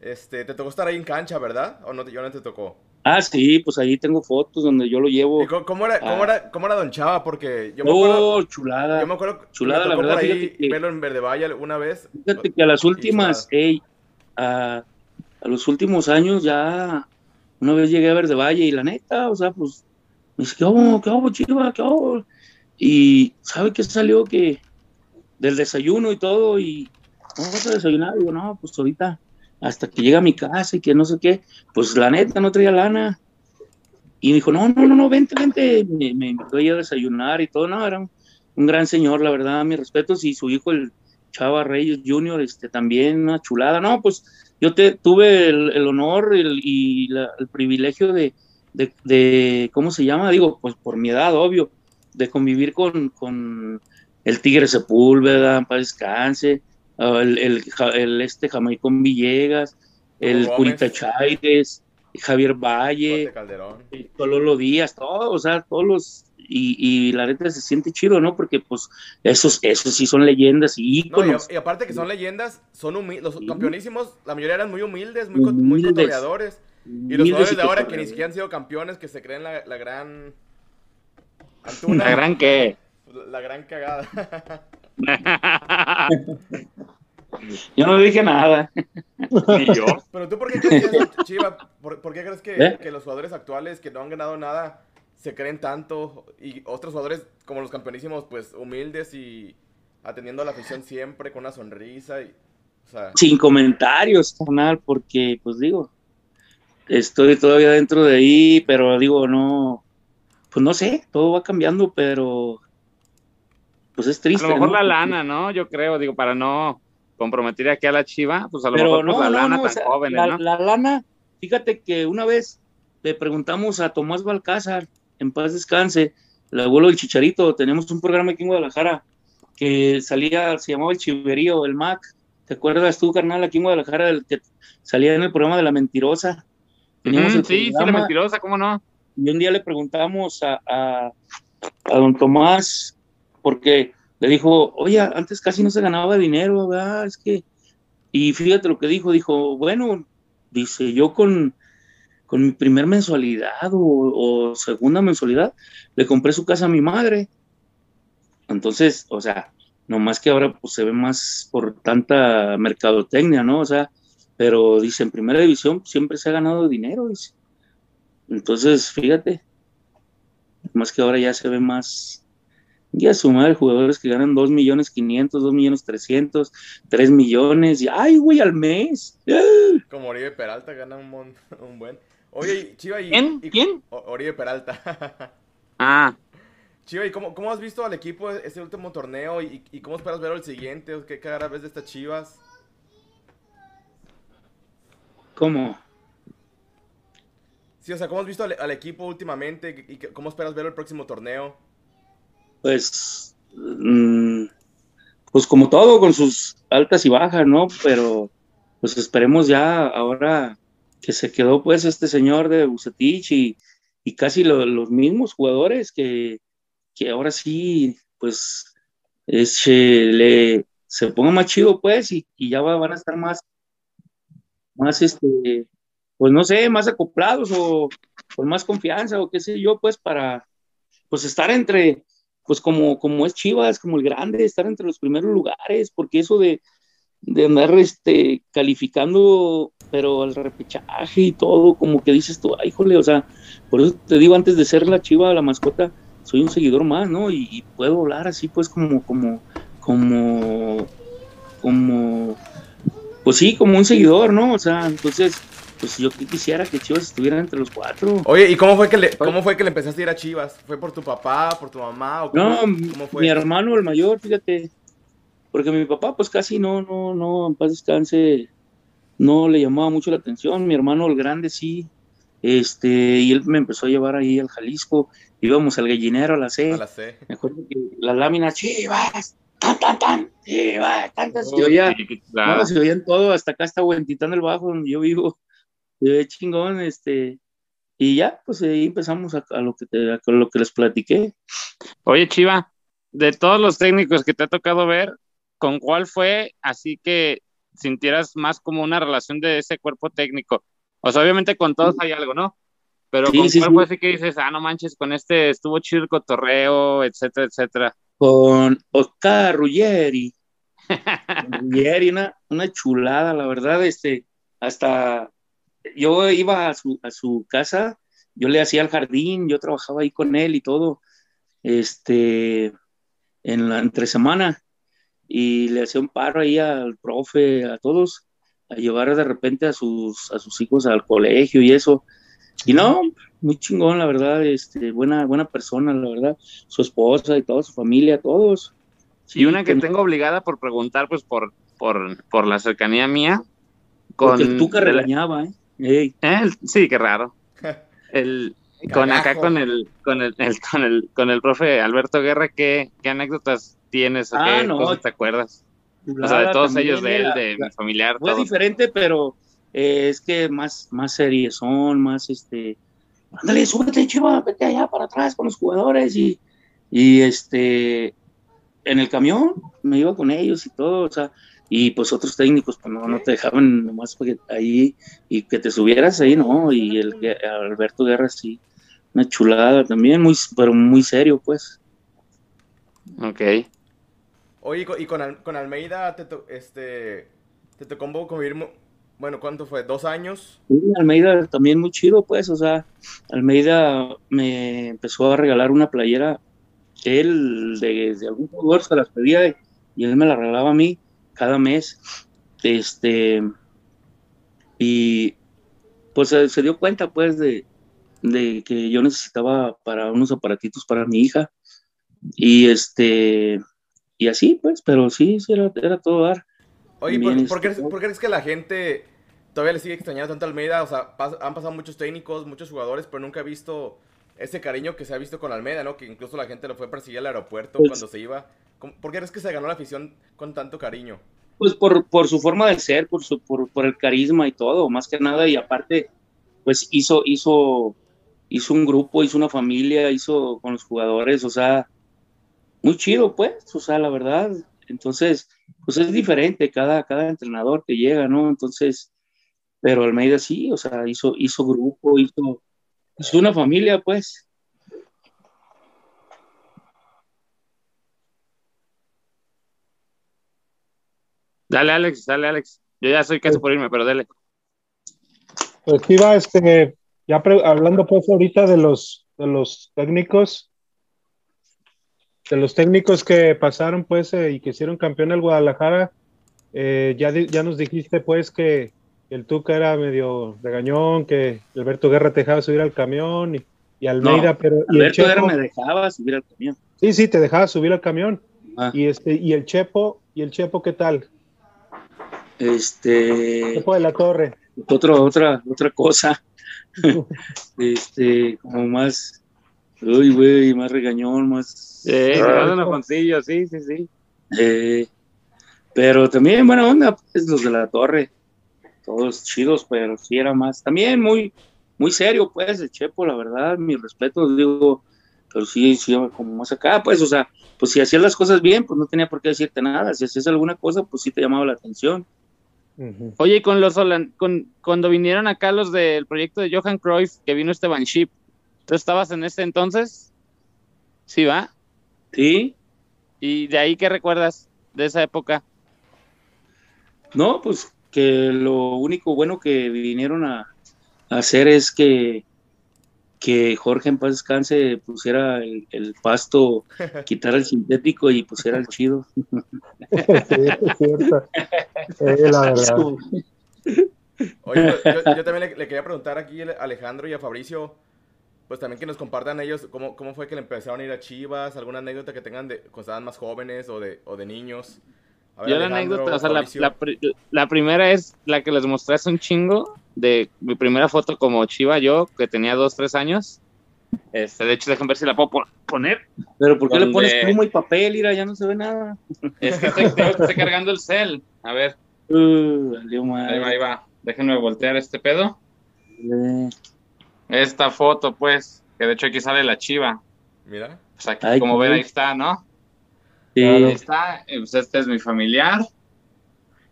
Este, te tocó estar ahí en cancha, ¿verdad? ¿O no te, yo no te tocó? Ah, sí, pues ahí tengo fotos donde yo lo llevo. cómo, era, cómo, era, cómo, era, Don Chava? Porque yo me acuerdo. Oh, chulada. Yo me acuerdo. Chulada, la verdad. Ahí verlo en Verde Valle una vez. Fíjate que a las últimas, hey, a, a, los últimos años ya. Una vez llegué a Verde Valle y la neta, o sea, pues. Me dice, ¿qué hago? ¿Qué hago, chiva? ¿Qué hago? Y, ¿sabe qué salió? Que del desayuno y todo, y. Vamos a desayunar. Digo, no, pues ahorita hasta que llega a mi casa y que no sé qué, pues la neta no traía lana. Y dijo, no, no, no, no, vente, vente, me, me invitó a desayunar y todo, no, era un, gran señor, la verdad, mis respetos, y su hijo, el Chava Reyes Jr., este, también una chulada, no, pues yo te, tuve el, honor y el privilegio de, de, ¿cómo se llama? Digo, pues por mi edad, obvio, de convivir con, con el Tigre Sepúlveda, para descanse, el, el, el este Jamaicón Villegas, el Curita Chaires, Javier Valle, Lolo Díaz, todos, o sea, todos los y, y, la neta se siente chido, ¿no? Porque pues esos, esos sí son leyendas y íconos. y, aparte que son leyendas, son los campeonísimos, la mayoría eran muy humildes, muy, muy Y los jugadores de ahora que ni siquiera han sido campeones, que se creen la, la gran... ¿La gran qué? La gran cagada. yo no dije nada. Ni yo. Pero tú, ¿por qué crees que, Chiva, por, qué crees que, ¿Eh? que, los jugadores actuales que no han ganado nada se creen tanto? Y otros jugadores, como los campeonísimos, pues humildes y atendiendo a la afición siempre con una sonrisa. Y, Sin comentarios, carnal, porque, pues digo, estoy todavía dentro de ahí, pero digo, no, pues no sé, todo va cambiando, pero pues es triste. A lo mejor la lana, ¿no? Yo creo, digo, para no comprometer aquí a la chiva, pues a lo mejor pues, la lana tan joven, ¿no? La lana, fíjate que una vez le preguntamos a Tomás Balcázar, en paz descanse, el abuelo del Chicharito, tenemos un programa aquí en Guadalajara que salía, se llamaba El Chiverío, el MAC. ¿Te acuerdas tú, carnal, aquí en Guadalajara, del que salía en el programa de La Mentirosa? Teníamos sí, sí, La Mentirosa, ¿cómo no? Y un día le preguntamos a, a, a don Tomás porque le dijo, oye, antes casi no se ganaba dinero. Es que, y fíjate lo que dijo, dijo, bueno, dice, yo con, con mi primer mensualidad o, segunda mensualidad, le compré su casa a mi madre. Entonces, o sea, nomás que ahora pues se ve más por tanta mercadotecnia, ¿no? O sea, pero dice, en primera división siempre se ha ganado dinero, dice. Entonces, fíjate, más que ahora ya se ve más, ya sumar jugadores que ganan 2 millones 500, 2 millones 300, 3 millones, y ay, güey, al mes. Como Oribe Peralta gana un, un buen. Oye, Chiva, y, ¿Quién? ¿Quién? Oribe Peralta. ah. Chiva, ¿y cómo, cómo, has visto al equipo este último torneo y, y cómo esperas verlo el siguiente? ¿Qué cara ves de estas Chivas? ¿Cómo? Sí, o sea, ¿cómo has visto al, equipo últimamente y cómo esperas verlo el próximo torneo? Pues, mm, pues como todo, con sus altas y bajas, ¿no? Pero pues esperemos ya ahora que se quedó pues este señor de Bucetich y, y casi los mismos jugadores que, que, ahora sí, pues, es, le, se ponga más chido pues y, y ya van a estar más, más este, pues no sé, más acoplados o con más confianza o qué sé yo, pues para, pues estar entre, pues como, como es Chivas, como el grande, estar entre los primeros lugares, porque eso de, de andar este, calificando, pero al repechaje y todo, como que dices tú, ay, jole, o sea, por eso te digo, antes de ser la Chiva, la mascota, soy un seguidor más, ¿no? Y, y puedo hablar así, pues, como, como, como, como, pues sí, como un seguidor, ¿no? O sea, entonces, pues yo quisiera que Chivas estuviera entre los cuatro. Oye, ¿y cómo fue que le, cómo fue que le empezaste a ir a Chivas? ¿Fue por tu papá, por tu mamá? O no, mi hermano el mayor, fíjate. Porque mi papá, pues casi no, no, no, en paz descanse, no le llamaba mucho la atención. Mi hermano el grande sí. Este, y él me empezó a llevar ahí al Jalisco. Íbamos al gallinero a la C. A la C. Me acuerdo que la lámina, Chivas, tan, tan, tan, Chivas, tantas. se oía, se oían todo, hasta acá está Huentitán el Bajo, donde yo vivo de chingón, este, y ya, pues ahí empezamos a, lo que te, a lo que les platiqué. Oye, Chiva, de todos los técnicos que te ha tocado ver, ¿con cuál fue así que sintieras más como una relación de ese cuerpo técnico? O sea, obviamente con todos hay algo, ¿no? Pero ¿con cuál fue así que dices, ah, no manches, con este estuvo chido el cotorreo, etcétera, etcétera? Con Oscar Ruggeri. Ruggeri, una, una chulada, la verdad, este, hasta yo iba a su, a su casa, yo le hacía el jardín, yo trabajaba ahí con él y todo, este, en la entre semana, y le hacía un paro ahí al profe, a todos, a llevar de repente a sus, a sus hijos al colegio y eso. Y no, muy chingón, la verdad, este, buena, buena persona, la verdad, su esposa y toda su familia, todos. y una que, tengo obligada por preguntar, pues por, por, por la cercanía mía. Con Porque tú que regañaba, ¿eh? Eh, sí, qué raro. El, con acá con el, con el, con el, con el profe Alberto Guerra, ¿qué, qué anécdotas tienes o ah, qué cosas te acuerdas? o sea, de todos ellos, de él, de mi familiar. Fue diferente, pero eh, es que más, más series son, más este. Ándale, súbete, chiva, vete allá para atrás con los jugadores y, y este. En el camión me iba con ellos y todo, o sea, y pues otros técnicos pues no, no te dejaban nomás ahí y que te subieras ahí, ¿no? Y el Alberto Guerra sí, una chulada también, muy, pero muy serio pues. Ok. Oye, y con, con Almeida te, este, te tocó convivir, bueno, ¿cuánto fue? ¿Dos años? Sí, Almeida también muy chido pues, o sea, Almeida me empezó a regalar una playera, él de, de algún jugador se las pedía y él me la regalaba a mí cada mes. Este, y pues se, dio cuenta pues de, que yo necesitaba para unos aparatitos para mi hija. Y este, y así pues, pero sí, sí era, todo dar. Oye, ¿por, qué, crees que la gente todavía le sigue extrañando tanto a Almeida? O sea, han pasado muchos técnicos, muchos jugadores, pero nunca he visto ese cariño que se ha visto con Almeida, ¿no? Que incluso la gente lo fue a perseguir al aeropuerto pues cuando se iba. ¿Por qué crees que se ganó la afición con tanto cariño? Pues por, por su forma de ser, por, su, por, por, el carisma y todo, más que nada, y aparte, pues hizo, hizo, hizo un grupo, hizo una familia, hizo con los jugadores, o sea, muy chido, pues, o sea, la verdad. Entonces, pues es diferente cada, cada entrenador que llega, ¿no? Entonces, pero Almeida sí, o sea, hizo, hizo grupo, hizo, hizo una familia, pues. Dale, Alex, dale, Alex. Yo ya soy casi por irme, pero dale. Pues iba, este, ya hablando pues ahorita de los, de los técnicos, de los técnicos que pasaron pues eh, y que hicieron campeón al Guadalajara, eh, ya, ya nos dijiste pues que el Tuca era medio regañón, que Alberto Guerra te dejaba subir al camión y, Almeida, pero... Alberto Guerra me dejaba subir al camión. Sí, sí, te dejaba subir al camión. Ah. Y este, y el Chepo, y el Chepo, ¿qué tal? Este. Chepo de la Torre. Otra, otra, otra cosa. este, como más. Uy, güey, más regañón, más. Eh, más sí, sí, sí. Eh, pero también buena onda, pues los de la torre todos chidos, pero sí era más, también muy, muy serio, pues, el Chepo, la verdad, mi respeto, digo, pero sí, sí, como más acá, pues, o sea, pues si hacías las cosas bien, pues no tenía por qué decirte nada, si hacías alguna cosa, pues sí te llamaba la atención. Oye, con los con, cuando vinieron acá los del proyecto de Johan Cruyff, que vino Esteban Ship, ¿tú estabas en ese entonces? Sí, va. Sí. ¿Y de ahí qué recuerdas de esa época? No, pues que lo único bueno que vinieron a, hacer es que, que Jorge en paz descanse pusiera el, pasto, quitara el sintético y pusiera el chido. sí, es cierto. la verdad. Oye, yo, también le, quería preguntar aquí a Alejandro y a Fabricio, pues también que nos compartan ellos cómo, cómo fue que le empezaron a ir a Chivas, alguna anécdota que tengan de cuando estaban más jóvenes o de, o de niños. Yo la anécdota, o sea, la, primera es la que les mostré hace un chingo, de mi primera foto como Chiva yo, que tenía dos, tres años. Este, de hecho, déjenme ver si la puedo poner. Pero ¿por qué le pones pluma y papel, Mira, Ya no se ve nada. Es que estoy, cargando el cel. A ver. Uh, ahí va, ahí va. Déjenme voltear este pedo. Esta foto, pues, que de hecho aquí sale la chiva. Mira. Pues aquí, como ven, ahí está, ¿no? Ahí está, eh, pues este es mi familiar.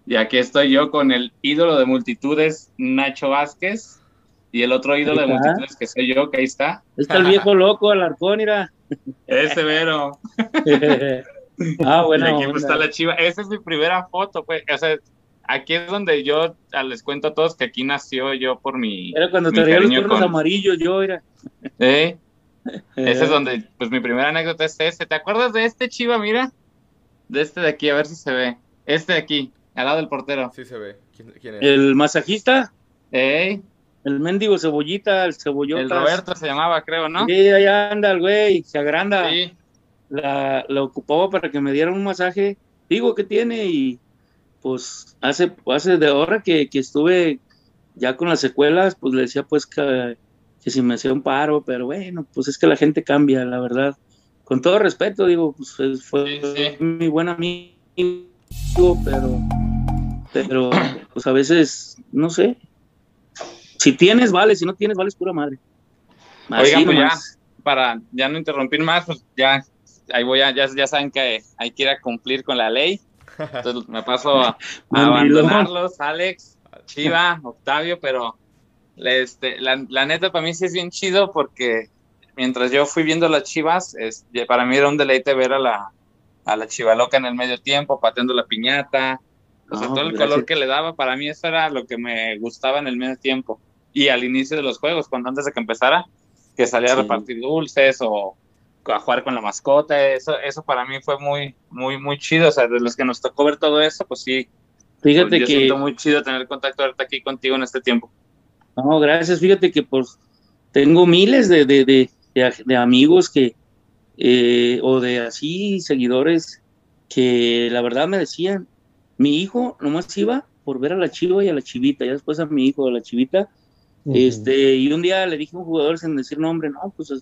Y aquí estoy yo con el ídolo de multitudes, Nacho Vázquez. Y el otro ídolo de multitudes que soy yo, que ahí está. Está el viejo loco, Alarcón, mira. Ese vero. ah, bueno. Aquí pues está la chiva. Esa es mi primera foto, pues. O sea, aquí es donde yo les cuento a todos que aquí nació yo por mi. Era cuando te los cuernos amarillos, yo era. Sí. Ese es donde, pues mi primera anécdota es ese. ¿Te acuerdas de este chiva, mira? De este de aquí, a ver si se ve. Este de aquí, al lado del portero. Sí se ve. ¿Quién, es? ¿El masajista? ¿Eh? El mendigo cebollita, el cebollota. El Roberto se llamaba, creo, ¿no? Sí, ahí anda el güey, se agranda. Sí. La, la ocupaba para que me dieran un masaje. Digo que tiene y pues hace, hace de hora que, que estuve ya con las secuelas, pues le decía pues que que si me hacía un paro, pero bueno, pues es que la gente cambia, la verdad. Con todo respeto, digo, pues fue mi buen amigo, pero, pero, pues a veces, no sé. Si tienes, vale, si no tienes, vale, es pura madre. Oigan, pues ya, para ya no interrumpir más, pues ya, ahí voy a, ya, ya saben que hay que ir a cumplir con la ley. Entonces me paso a, a abandonarlos, Alex, Chiva, Octavio, pero este, la, neta, para mí sí es bien chido porque mientras yo fui viendo las chivas, es, para mí era un deleite ver a la, a la chiva loca en el medio tiempo, pateando la piñata. O sea, todo el color que le daba, para mí eso era lo que me gustaba en el medio tiempo. Y al inicio de los juegos, cuando antes de que empezara, que salía a repartir dulces o a jugar con la mascota, eso, eso para mí fue muy, muy, muy chido. O sea, de los que nos tocó ver todo eso, pues sí. Fíjate pues, yo que. Siento muy chido tener contacto ahorita aquí contigo en este tiempo. No, gracias. Fíjate que pues tengo miles de, de, de, amigos que, eh, o de así, seguidores, que la verdad me decían, mi hijo nomás iba por ver a la chiva y a la chivita, ya después a mi hijo, a la chivita, este, y un día le dije a un jugador sin decir nombre, no, pues,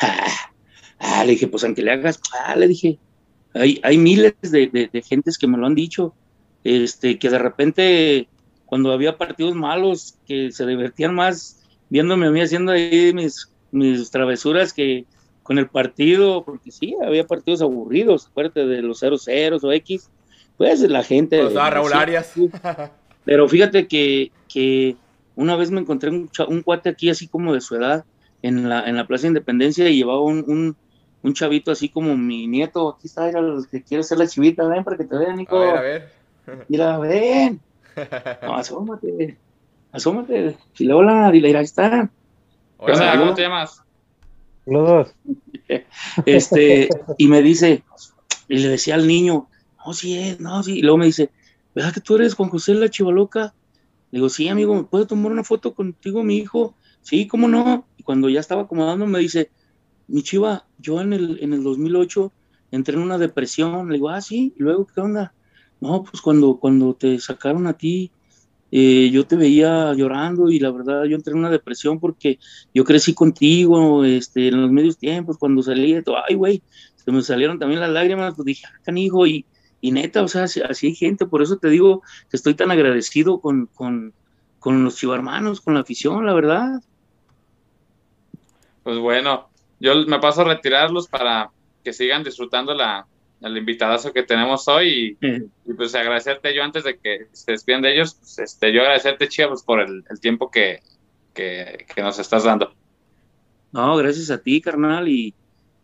ah, le dije, pues aunque le hagas, ah, le dije, hay, hay miles de, de, gentes que me lo han dicho, este, que de repente cuando había partidos malos que se divertían más viéndome a mí haciendo ahí mis, mis travesuras que con el partido, porque sí, había partidos aburridos, fuerte de los 0-0 o X, pues la gente... Los Raúl Arias. Pero fíjate que, que una vez me encontré un, un, cuate aquí así como de su edad en la, en la Plaza de Independencia y llevaba un, un, un chavito así como mi nieto. Aquí está, era el que quiere hacer la chivita, ven para que te vean, Nico. A ver, a ver. Mira, ven. No, asómate. Asómate. Dile hola, dile, ahí está. Hola, ¿cómo te llamas? Los dos. Este, y me dice, y le decía al niño, no, sí es, no, sí. Y luego me dice, ¿verdad que tú eres Juan José la Chivaloca? Le digo, sí, amigo, ¿me puedo tomar una foto contigo, mi hijo? Sí, ¿cómo no? Y cuando ya estaba acomodando, me dice, mi chiva, yo en el, en el 2008 entré en una depresión. Le digo, ah, sí, y luego, ¿qué onda? No, pues cuando, cuando te sacaron a ti, eh, yo te veía llorando y la verdad yo entré en una depresión porque yo crecí contigo este, en los medios tiempos, cuando salí de todo, ay, güey, se me salieron también las lágrimas, pues dije, ah, canijo, y, y neta, o sea, así, hay gente, por eso te digo que estoy tan agradecido con, con, con los chivarmanos, con la afición, la verdad. Pues bueno, yo me paso a retirarlos para que sigan disfrutando la, el invitadazo que tenemos hoy y, pues agradecerte yo antes de que se despidan de ellos, pues, este, yo agradecerte Chivas por el, el tiempo que, que, que, nos estás dando. No, gracias a ti, carnal, y,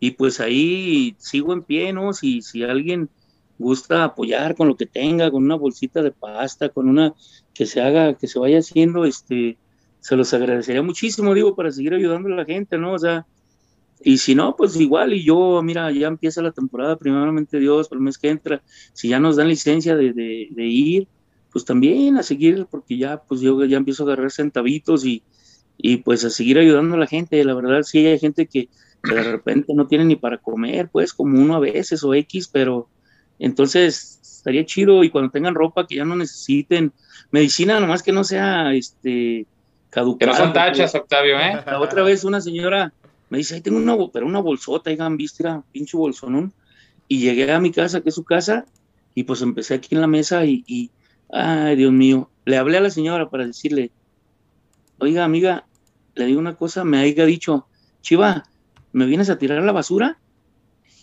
y pues ahí sigo en pie, ¿no? Si, si alguien gusta apoyar con lo que tenga, con una bolsita de pasta, con una que se haga, que se vaya haciendo, este, se los agradecería muchísimo, digo, para seguir ayudando a la gente, ¿no? O sea, y si no, pues igual, y yo, mira, ya empieza la temporada, primeramente Dios, por el mes que entra, si ya nos dan licencia de, de, de, ir, pues también a seguir, porque ya, pues yo ya empiezo a agarrar centavitos y, y pues a seguir ayudando a la gente. La verdad, sí hay gente que, que de repente no tiene ni para comer, pues como uno a veces o X, pero entonces estaría chido y cuando tengan ropa que ya no necesiten, medicina nomás que no sea este caducada. Que no son tachas, Octavio, ¿eh? La otra vez una señora me dice, ahí tengo una, pero una bolsota, digan, viste, era pinche bolsonón. Y llegué a mi casa, que es su casa, y pues empecé aquí en la mesa y, y, ay, Dios mío, le hablé a la señora para decirle, oiga, amiga, le digo una cosa, me haya dicho, Chiva, ¿me vienes a tirar la basura?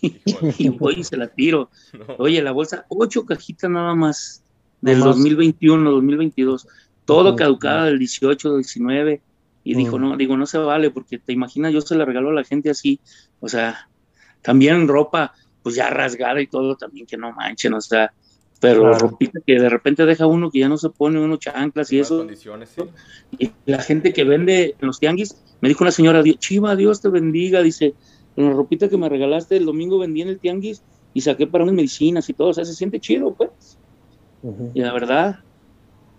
y voy y se la tiro. No. Oye, la bolsa, ocho cajitas nada más del no 2021, 2022, todo no, caducada del 18, 19 y mm. dijo, no, digo, no se vale, porque te imaginas, yo se la regalo a la gente así, o sea, también ropa, pues ya rasgada y todo, también que no manchen, o sea, pero claro. ropita que de repente deja uno que ya no se pone uno chanclas y eso. Sí. Y la gente que vende en los tianguis, me dijo una señora, Chiva, Dios te bendiga, dice, la ropita que me regalaste el domingo vendí en el tianguis y saqué para mis medicinas y todo, o sea, se siente chido, pues. Uh -huh. Y la verdad,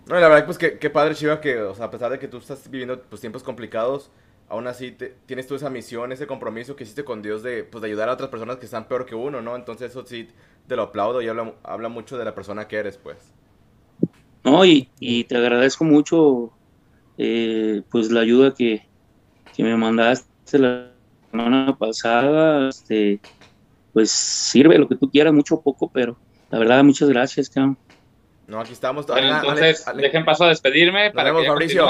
no, la verdad, pues qué padre, Chiva, que, a pesar de que tú estás viviendo pues, tiempos complicados, aún así te, tienes tú esa misión, ese compromiso que hiciste con Dios de, pues, de ayudar a otras personas que están peor que uno, ¿no? Entonces eso sí te lo aplaudo y habla, habla mucho de la persona que eres, pues. No, y, y te agradezco mucho, eh, pues, la ayuda que, que me mandaste la semana pasada, este, pues, sirve lo que tú quieras, mucho o poco, pero la verdad, muchas gracias, cabrón. No, aquí estamos. Bueno, entonces, Ale, Ale. dejen paso a despedirme Nos para vemos, que Fabricio.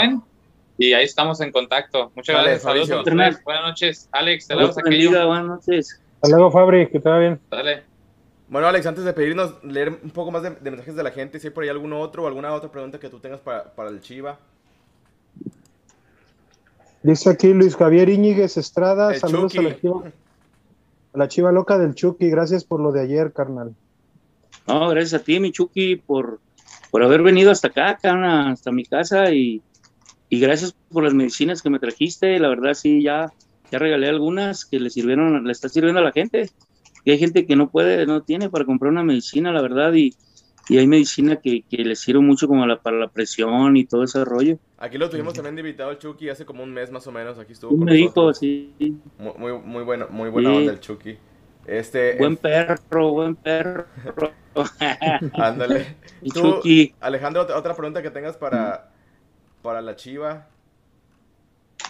Y ahí estamos en contacto. Muchas Dale, gracias. Saludos. Buenas noches, Alex. Te damos bendiga, buenas noches. Hasta luego, Fabri, que te va bien. Dale. Bueno, Alex, antes de pedirnos, leer un poco más de, de mensajes de la gente, si hay por ahí alguno otro o alguna otra pregunta que tú tengas para, para el Chiva. Dice aquí Luis Javier Íñiguez Estrada, El saludos Chucky. a la, chiva, a la chiva loca del Chucky, gracias por lo de ayer, carnal. No, gracias a ti, mi Chucky, por, por haber venido hasta acá, carnal, hasta mi casa y, y gracias por las medicinas que me trajiste. La verdad, sí, ya, ya regalé algunas que le sirvieron, le está sirviendo a la gente. Y hay gente que no puede, no tiene para comprar una medicina, la verdad, y, y hay medicina que, que le sirve mucho como la, para la presión y todo ese rollo. Aquí lo tuvimos también de invitado el Chucky hace como un mes más o menos. Aquí estuvo con Me dijo, nosotros. sí, Muy, muy, muy bueno, muy buena Sí. onda el Chucky. Este, buen perro, buen perro. ándale. Tú, Chucky. Alejandro, otra- pregunta que tengas para, para la Chiva.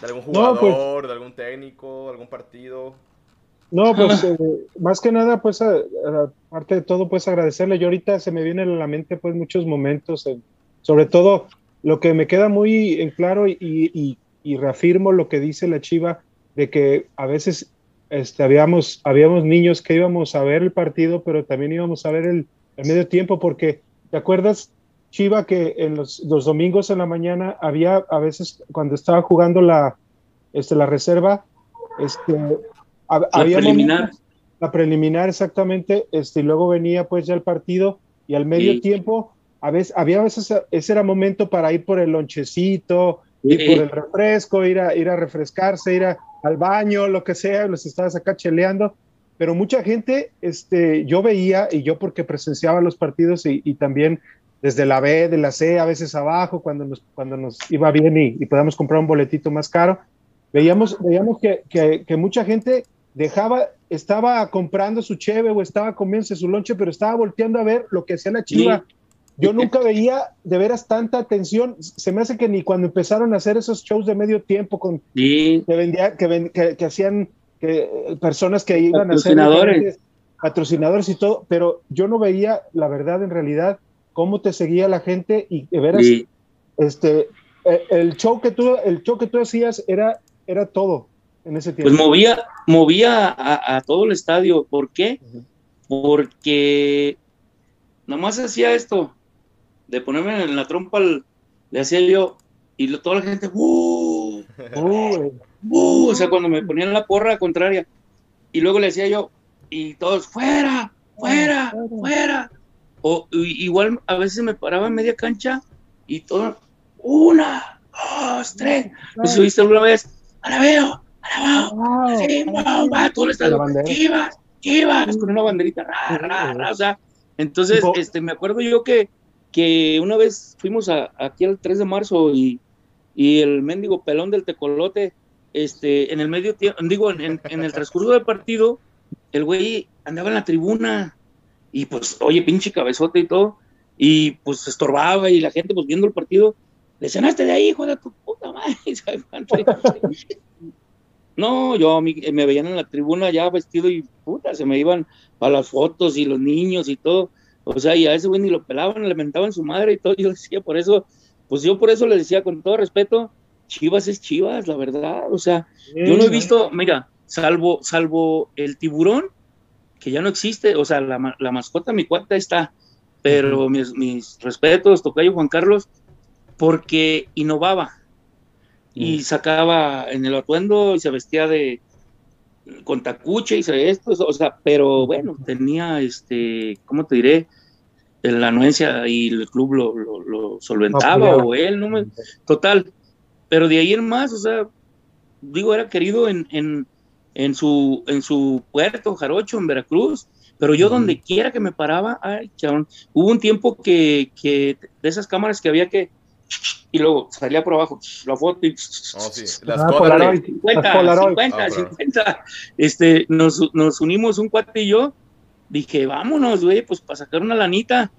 ¿De algún No, pues- jugador, de algún técnico, algún partido? No, pues eh, más que nada, pues a- a- aparte de todo, pues agradecerle. Yo ahorita se me vienen a la mente pues muchos momentos, eh, sobre todo lo que me queda muy en claro y, y, y reafirmo lo que dice la Chiva, de que a veces este, habíamos, habíamos niños que íbamos a ver el partido, pero también íbamos a ver el, el medio tiempo, porque, ¿te acuerdas, chiva que en los, los, domingos en la mañana había a veces cuando estaba jugando la, este, la reserva, este, la había preliminar. la preliminar exactamente, este, y luego venía pues ya el partido y al medio tiempo, a veces, había veces, ese era momento para ir por el lonchecito, ir por el refresco, ir a, ir a refrescarse, ir al baño, lo que sea, los estabas acá cheleando, pero mucha gente, este, yo veía, y yo porque presenciaba los partidos y, y también desde la B, de la C, a veces abajo, cuando nos, cuando nos iba bien y, y podíamos comprar un boletito más caro, veíamos, veíamos que, que, que, mucha gente dejaba, estaba comprando su cheve o estaba comiéndose su lonche, pero estaba volteando a ver lo que hacía la chiva. Sí. Yo nunca veía de veras tanta atención. Se me hace que ni cuando empezaron a hacer esos shows de medio tiempo con sí. que vendía, que, ven, que, que, hacían que, personas que iban a ser patrocinadores y todo, pero yo no veía la verdad en realidad cómo te seguía la gente y de veras sí. este el show que tú el show que tú hacías era era todo en ese tiempo. Pues movía movía a, a todo el estadio, ¿por qué? Uh -huh. Porque nomás hacía esto de ponerme en la trompa, le hacía yo, y lo, toda la gente, ¡uh! ¡uh! ¡uh! O sea, cuando me ponían la porra contraria, y luego le decía yo, y todos, ¡fuera! ¡fuera! ¡fuera! O igual a veces me paraba en media cancha, y todo, ¡una! ¡dos! ¡tres! ¿Me subiste alguna vez? ¡A la veo! ¡A la veo! ¡Sí, wow, va! Todo el estadio, ¡chivas! ¡chivas! Con una banderita, ra, ra, ra, o sea, entonces, este, me acuerdo yo que que una vez fuimos a, aquí al 3 de marzo y, y, el mendigo pelón del tecolote, este, en el medio digo, en, el transcurso del partido, el güey andaba en la tribuna y pues, oye, pinche cabezote y todo, y pues estorbaba y la gente pues viendo el partido, le cenaste de ahí, hijo de tu puta madre. No, yo me veían en la tribuna ya vestido y puta, se me iban a las fotos y los niños y todo. O sea, y a ese güey ni lo pelaban, le mentaban su madre y todo. Yo decía, por eso, pues yo por eso le decía con todo respeto, Chivas es Chivas, la verdad. O sea, yo no he visto, mira, salvo, salvo el tiburón, que ya no existe, o sea, la, la mascota, mi cuarta está, pero mis, mis, respetos, Tocayo Juan Carlos, porque innovaba y sacaba en el atuendo y se vestía de, con tacuche y esto, o sea, pero bueno, tenía este, ¿cómo te diré? La anuencia y el club lo, lo, lo solventaba o él, no me, total, pero de ahí en más, o sea, digo, era querido en, en, en su, en su puerto, Jarocho, en Veracruz, pero yo donde quiera que me paraba, ay, cabrón, hubo un tiempo que, que de esas cámaras que había que, y luego salía por abajo la foto y oh, sí. las ah, Polaroid. 50, Polaroid. 50, ah, 50. Este, nos, nos unimos un cuate y yo, dije, vámonos, güey, pues para sacar una lanita.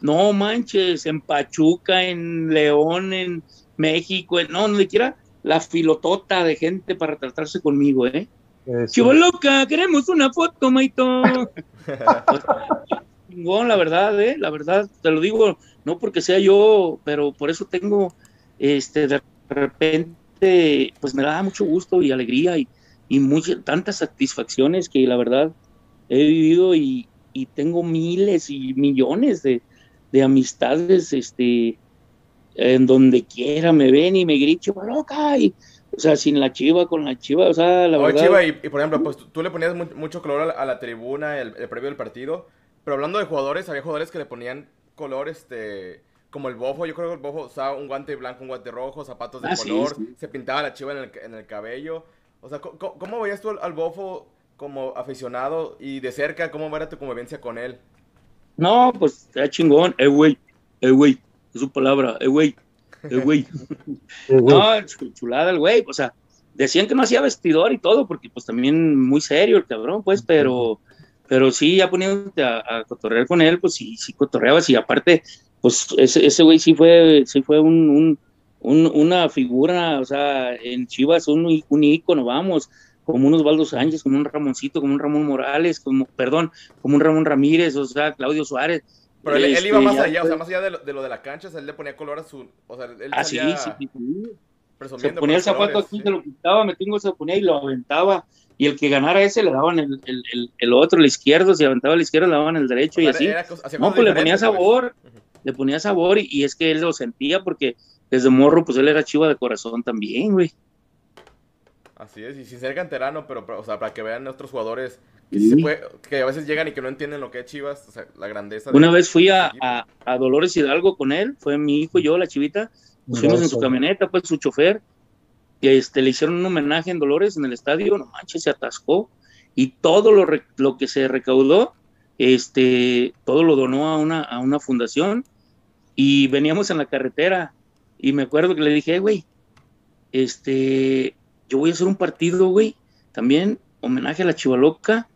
No manches, en Pachuca, en León, en México, en, no, donde quiera, la filotota de gente para tratarse conmigo, ¿eh? Chivo loca, queremos una foto, Maito. chingón, la verdad, ¿eh? La verdad, te lo digo, no porque sea yo, pero por eso tengo, este, de repente, pues me da mucho gusto y alegría y, y muchas, tantas satisfacciones que la verdad he vivido y, y tengo miles y millones de, de, amistades, este, en donde quiera me ven y me gritan, loca, y, o sea, sin la chiva, con la chiva, o sea, la Oye, verdad. Chiva, y, y, por ejemplo, pues tú le ponías mucho color a la, a la tribuna el, el previo del partido, pero hablando de jugadores, había jugadores que le ponían color, este, como el bofo. Yo creo que el bofo usaba un guante blanco, un guante rojo, zapatos de ah, color, sí, sí. se pintaba la chiva en el, en el cabello. O sea, ¿cómo, ¿cómo, veías tú al, al, bofo como aficionado y de cerca, cómo era tu convivencia con él? No, pues era chingón, eh, güey, eh, güey, es su palabra, eh, güey, eh, güey. no, chulada el güey, o sea, decían que no hacía vestidor y todo, porque pues también muy serio el cabrón, pues, pero pero sí, ya poniéndote a, a, cotorrear con él, pues sí, sí cotorreabas y aparte, pues ese, ese güey sí fue, sí fue un, un, un, una figura, o sea, en Chivas un, un ícono, vamos, como un Osvaldo Sánchez, como un Ramoncito, como un Ramón Morales, como, perdón, como un Ramón Ramírez, o sea, Claudio Suárez. Pero él, este, él iba más allá, o sea, más allá de lo, de lo, de la cancha, o sea, él le ponía color a su, o sea, él ah, salía sí, sí, sí. Se ponía el zapato aquí, sí. se lo quitaba, me tengo, se lo ponía y lo aventaba y el que ganara ese le daban el, el, el, el otro, el izquierdo, si aventaba el izquierdo le daban el derecho o sea, y así. No, pues le ponía sabor. Pues. le ponía sabor y, es que él lo sentía porque desde morro, pues él era chiva de corazón también, güey. Así es, y sin ser canterano, pero, o sea, para que vean otros jugadores que, a veces llegan y que no entienden lo que es Chivas, o sea, la grandeza. Una vez fui a, a, Dolores Hidalgo con él, fue mi hijo y yo, la chivita, fuimos en su camioneta, pues su chofer, este, le hicieron un homenaje en Dolores en el estadio, no manches, se atascó, y todo lo, lo que se recaudó, este, todo lo donó a una, a una fundación, y veníamos en la carretera, y me acuerdo que le dije, güey, este, yo voy a hacer un partido, güey, también homenaje a la Chivaloca,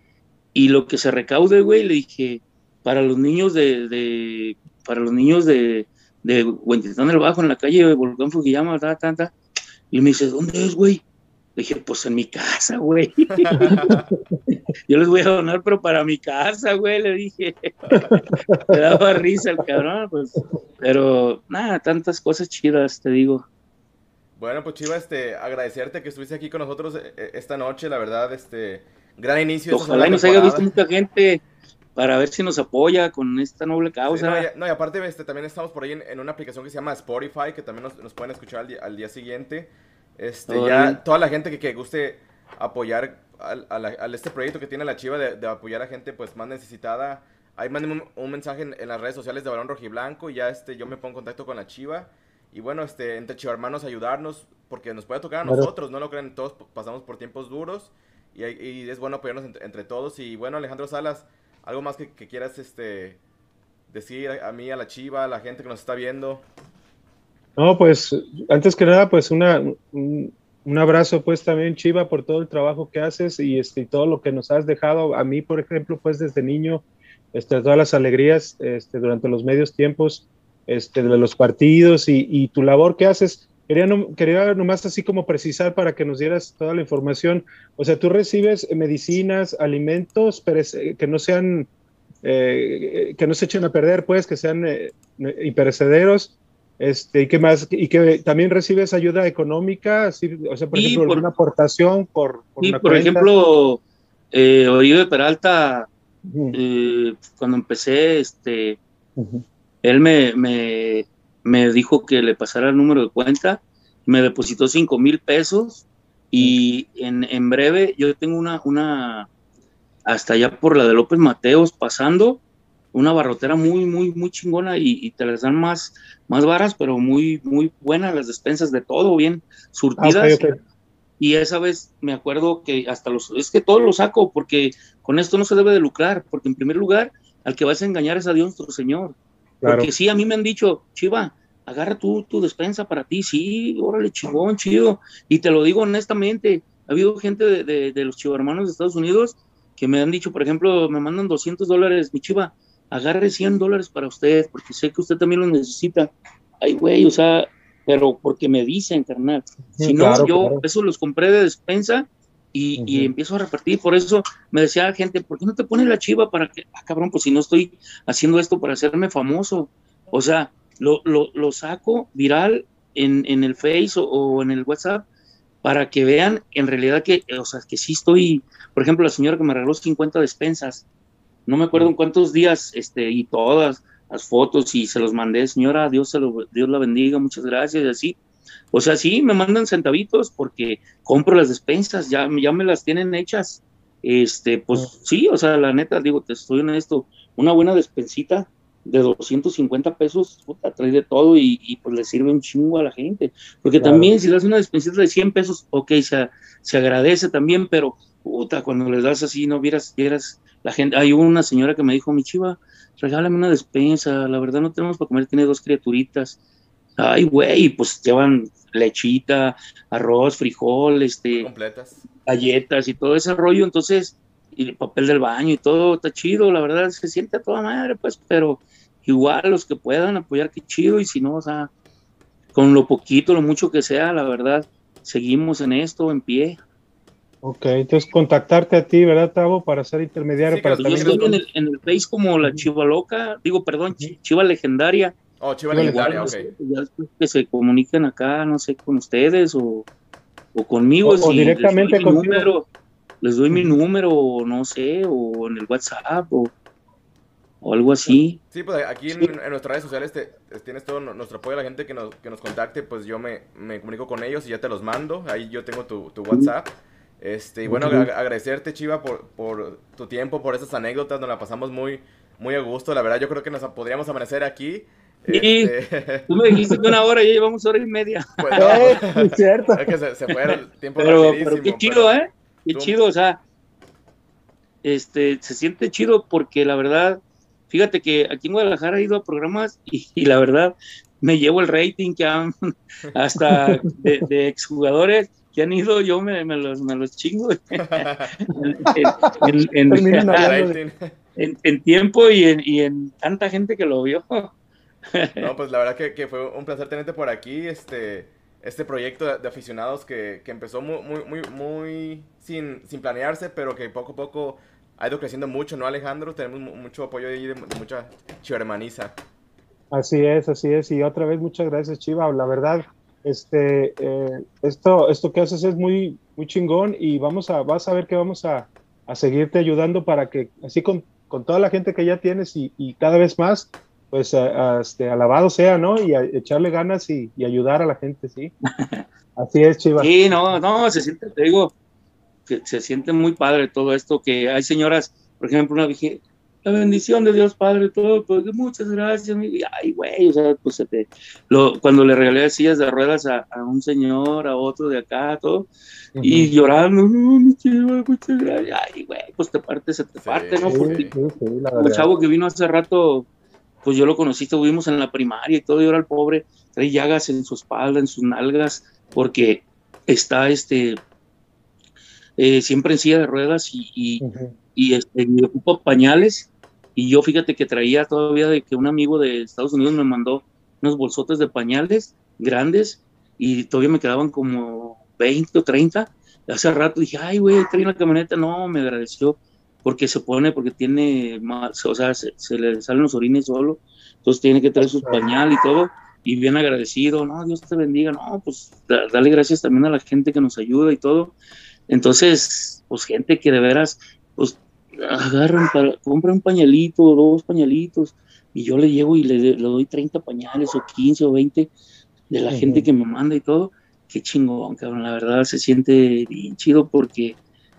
y lo que se recaude, güey, le dije, para los niños de, de para los niños de, de Huentitán del Bajo, en la calle de Volcán Fujiyama, ta, ta. Y me dice, ¿dónde es, güey? Le dije, pues en mi casa, güey. Yo les voy a donar, pero para mi casa, güey, le dije. Me daba risa el cabrón, pues. Pero, nada, tantas cosas chidas, te digo. Bueno, pues Chiva, este, agradecerte que estuviste aquí con nosotros eh, esta noche, la verdad, este, gran inicio. Ojalá nos haya visto mucha gente para ver si nos apoya con esta noble causa. no, y, aparte este, también estamos por ahí en, una aplicación que se llama Spotify, que también nos, pueden escuchar al día, siguiente. Este, ya toda la gente que, que guste apoyar al, este proyecto que tiene la Chiva de, apoyar a gente pues más necesitada, ahí manden un, mensaje en, las redes sociales de Balón Rojiblanco y ya este, yo me pongo en contacto con la Chiva. Y bueno, este, entre hermanos ayudarnos, porque nos puede tocar a nosotros, no lo creen, todos pasamos por tiempos duros y, es bueno apoyarnos entre, todos. Y bueno, Alejandro Salas, algo más que, quieras este, decir a, mí, a la Chiva, a la gente que nos está viendo. No, pues antes que nada, pues una, un, abrazo pues también Chiva por todo el trabajo que haces y este, todo lo que nos has dejado. A mí, por ejemplo, pues desde niño, este, todas las alegrías este, durante los medios tiempos este, de los partidos y, y tu labor que haces Quería, quería nomás así como precisar para que nos dieras toda la información. O sea, tú recibes medicinas, alimentos que no sean, eh, que no se echen a perder, pues, que sean eh, imperecederos. Este, y que más, y que también recibes ayuda económica, así, o sea, por ejemplo, una aportación por, por sí, por ejemplo, eh, de Peralta, eh, cuando empecé, este, él me, me, me dijo que le pasara el número de cuenta, me depositó 5 mil pesos y en, en, breve yo tengo una, una, hasta allá por la de López Mateos pasando, una barrotera muy, muy, muy chingona y, te las dan más, más varas, pero muy, muy buenas las despensas de todo, bien surtidas. Ah, y esa vez me acuerdo que hasta los, es que todo lo saco porque con esto no se debe de lucrar, porque en primer lugar, al que vas a engañar es a Dios nuestro Señor. Porque sí, a mí me han dicho, Chiva, agarra tú tu despensa para ti, sí, órale, chingón, chido. Y te lo digo honestamente, ha habido gente de, de, de los chivarmanos de Estados Unidos que me han dicho, por ejemplo, me mandan 200 dólares, mi chiva, agarre 100 dólares para usted, porque sé que usted también lo necesita. Ay, güey, o sea, pero porque me dicen, carnal. Si no, yo eso los compré de despensa y, y, empiezo a repartir. Por eso me decía la gente, ¿por qué no te pones la chiva para que, ah, cabrón, pues si no estoy haciendo esto para hacerme famoso? O sea, lo, lo, lo saco viral en, en el Face o, en el WhatsApp para que vean en realidad que, o sea, que sí estoy, por ejemplo, la señora que me regaló 50 despensas, no me acuerdo en cuántos días, este, y todas las fotos y se los mandé, señora, Dios, se lo, Dios la bendiga, muchas gracias, y así. O sea, sí, me mandan centavitos porque compro las despensas, ya, ya me las tienen hechas. Este, pues sí, o sea, la neta, digo, te estoy honesto, una buena despensita de 250 pesos, puta, trae de todo y, pues le sirve un chingo a la gente. Porque también si le das una despensita de 100 pesos, ok, se, se agradece también, pero puta, cuando les das así, no vieras, vieras la gente. Hay una señora que me dijo, mi chiva, regálame una despensa, la verdad no tenemos para comer, tiene dos criaturitas. Ay, güey, pues llevan lechita, arroz, frijol, este, completas, galletas y todo ese rollo, entonces, y el papel del baño y todo, está chido, la verdad se siente a toda madre, pues, pero igual los que puedan apoyar, qué chido, y si no, o sea, con lo poquito, lo mucho que sea, la verdad, seguimos en esto, en pie. Ok, entonces contactarte a ti, ¿verdad, Tavo? Para ser intermediario. para yo estoy en el, en el Face como la Chiva Loca, digo, perdón, Chiva Legendaria. Oh, Chiva Legendaria, ok. que se comuniquen acá, no sé, con ustedes o, o conmigo. O, directamente con número, les doy mi número, no sé, o en el WhatsApp, o o algo así. Sí, pues aquí en, nuestras redes sociales te, tienes todo nuestro apoyo a la gente que nos, que nos contacte, pues yo me, me, comunico con ellos y ya te los mando. Ahí yo tengo tu, tu WhatsApp. Este, y bueno, agradecerte, Chiva, por, por tu tiempo, por esas anécdotas, nos la pasamos muy, muy a gusto. La verdad, yo creo que nos podríamos amanecer aquí. Sí, este... tú me dijiste que una hora y ya llevamos hora y media. Pues no, es cierto. Es que se, se, fue el tiempo Pero, pero qué chido, ¿eh? Qué chido, o sea, este, se siente chido porque la verdad, fíjate que aquí en Guadalajara he ido a programas y, la verdad me llevo el rating que han, hasta de, exjugadores que han ido, yo me, me, los, me los chingo en, en, tiempo y en, y en tanta gente que lo vio. No, pues la verdad que, que, fue un placer tenerte por aquí, este, este proyecto de, aficionados que, que, empezó muy, muy, muy, muy sin, sin planearse, pero que poco a poco ha ido creciendo mucho, ¿no, Alejandro? Tenemos mucho apoyo ahí de, mucha chivermaniza. Así es, así es. Y otra vez, muchas gracias, Chiva. La verdad, este, eh, esto, esto que haces es muy, muy chingón y vamos a, vas a ver que vamos a, a seguirte ayudando para que, así con, con, toda la gente que ya tienes y, y cada vez más, pues este, alabado sea, ¿no? Y echarle ganas y, y, ayudar a la gente, ¿sí? Así es, Chiva. Sí, no, no, se siente, te digo, se siente muy padre todo esto, que hay señoras, por ejemplo, una dije, la bendición de Dios Padre, todo, pues muchas gracias, y, ay, güey, o sea, pues lo, cuando le regalé sillas de ruedas a, un señor, a otro de acá, todo, y llorando, no, mi chiva, muchas gracias, ay, güey, pues te parte, se te parte, ¿no? Porque el chavo que vino hace rato, pues yo lo conocí, estuvimos en la primaria y todo, y ahora el pobre trae llagas en su espalda, en sus nalgas, porque está, este, eh, siempre en silla de ruedas y, y, este, me ocupo pañales. Y yo fíjate que traía todavía de que un amigo de Estados Unidos me mandó unos bolsotes de pañales grandes y todavía me quedaban como 20 o 30. Hace rato dije, ay, güey, trae una camioneta. No, me agradeció porque se pone, porque tiene más, o sea, se, le salen los orines solo. Entonces tiene que traer sus pañales y todo y bien agradecido, no, Dios te bendiga, no, pues dale gracias también a la gente que nos ayuda y todo. Entonces, pues gente que de veras, pues agarran, para, compran un pañalito, dos pañalitos, y yo le llevo y le, doy 30 pañales o 15 o 20 de la gente que me manda y todo. Qué chingón, cabrón, la verdad se siente bien chido porque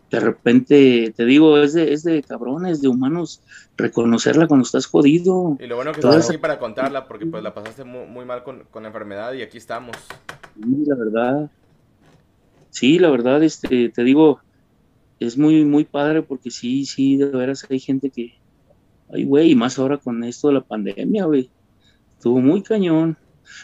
de repente, te digo, es de, es de cabrones, de humanos, reconocerla cuando estás jodido. Y lo bueno que estás aquí para contarla, porque pues la pasaste muy, muy mal con, con, la enfermedad y aquí estamos. Sí, la verdad sí, la verdad, este, te digo, es muy, muy padre porque sí, sí, de veras hay gente que, ay, güey, y más ahora con esto de la pandemia, güey, estuvo muy cañón.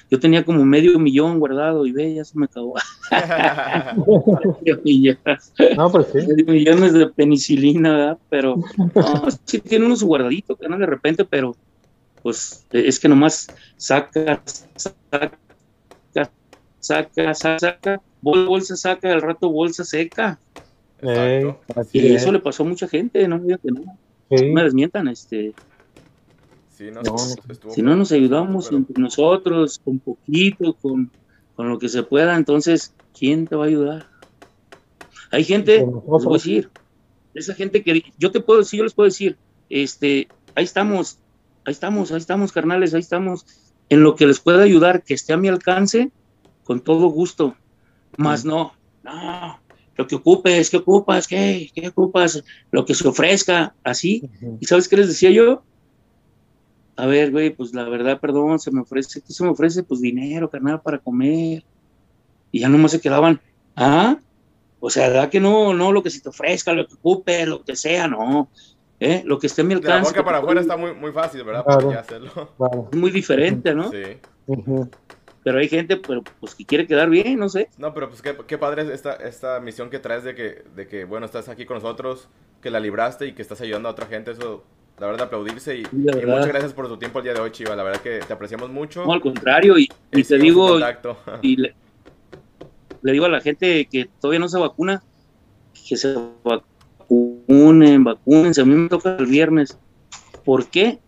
Yo tenía como medio millón guardado y ve, ya se me acabó. no, pues sí. Medio millones de penicilina, ¿verdad? Pero no, sí tiene uno su guardadito, que no de repente, pero pues es que nomás saca, saca, saca, saca, bolsa saca, al rato bolsa seca. y eso le pasó a mucha gente, no me me desmientan, este. Si no nos ayudamos entre nosotros, con poquito, con, con, lo que se pueda, entonces, ¿quién te va a ayudar? Hay gente, les voy a decir, esa gente que yo te puedo decir, yo les puedo decir, este, ahí estamos, ahí estamos, ahí estamos, carnales, ahí estamos, en lo que les pueda ayudar, que esté a mi alcance, con todo gusto. Más no, no, lo que ocupes, ¿qué ocupas? ¿Qué? ¿Qué ocupas? Lo que se ofrezca, así. ¿Y sabes qué les decía yo? A ver, güey, pues la verdad, perdón, se me ofrece, ¿qué se me ofrece? Pues dinero, carnal, para comer. Y ya nomás se quedaban, ¿ah? O sea, da que no, no, lo que se te ofrezca, lo que ocupe, lo que sea, no. ¿Eh? Lo que esté en mi alcance. De la boca para afuera está muy, muy fácil, ¿verdad? hacerlo. Es muy diferente, ¿no? Sí pero hay gente pero, pues que quiere quedar bien, no sé. No, pero pues qué, qué padre esta, esta misión que traes de que, de que, bueno, estás aquí con nosotros, que la libraste y que estás ayudando a otra gente, eso, la verdad, aplaudirse y, muchas gracias por tu tiempo el día de hoy, Chiva, la verdad que te apreciamos mucho. No, al contrario, y, te digo, y le, digo a la gente que todavía no se vacuna, que se vacunen, vacúnense, a mí me toca el viernes. ¿Por qué?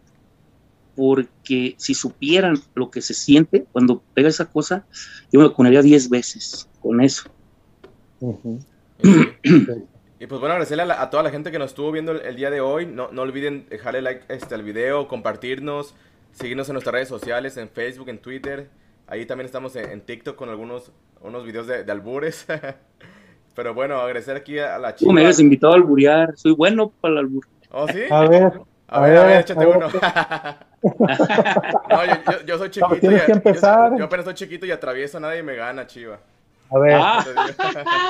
porque si supieran lo que se siente cuando pega esa cosa, yo me vacunaría 10 veces con eso. Y pues bueno, agradecerle a, toda la gente que nos estuvo viendo el, día de hoy. No, no, olviden dejarle like este, al video, compartirnos, seguirnos en nuestras redes sociales, en Facebook, en Twitter. Ahí también estamos en, TikTok con algunos unos videos de, albures. Pero bueno, agradecer aquí a la chica. me habías invitado a alburear. Soy bueno para el albur. ¿Oh, sí? A ver. A, ver, a ver, échate uno. no, yo, yo, soy chiquito. tienes que empezar. Yo, apenas soy chiquito y atravieso nada y me gana, chiva. A ver. Ah,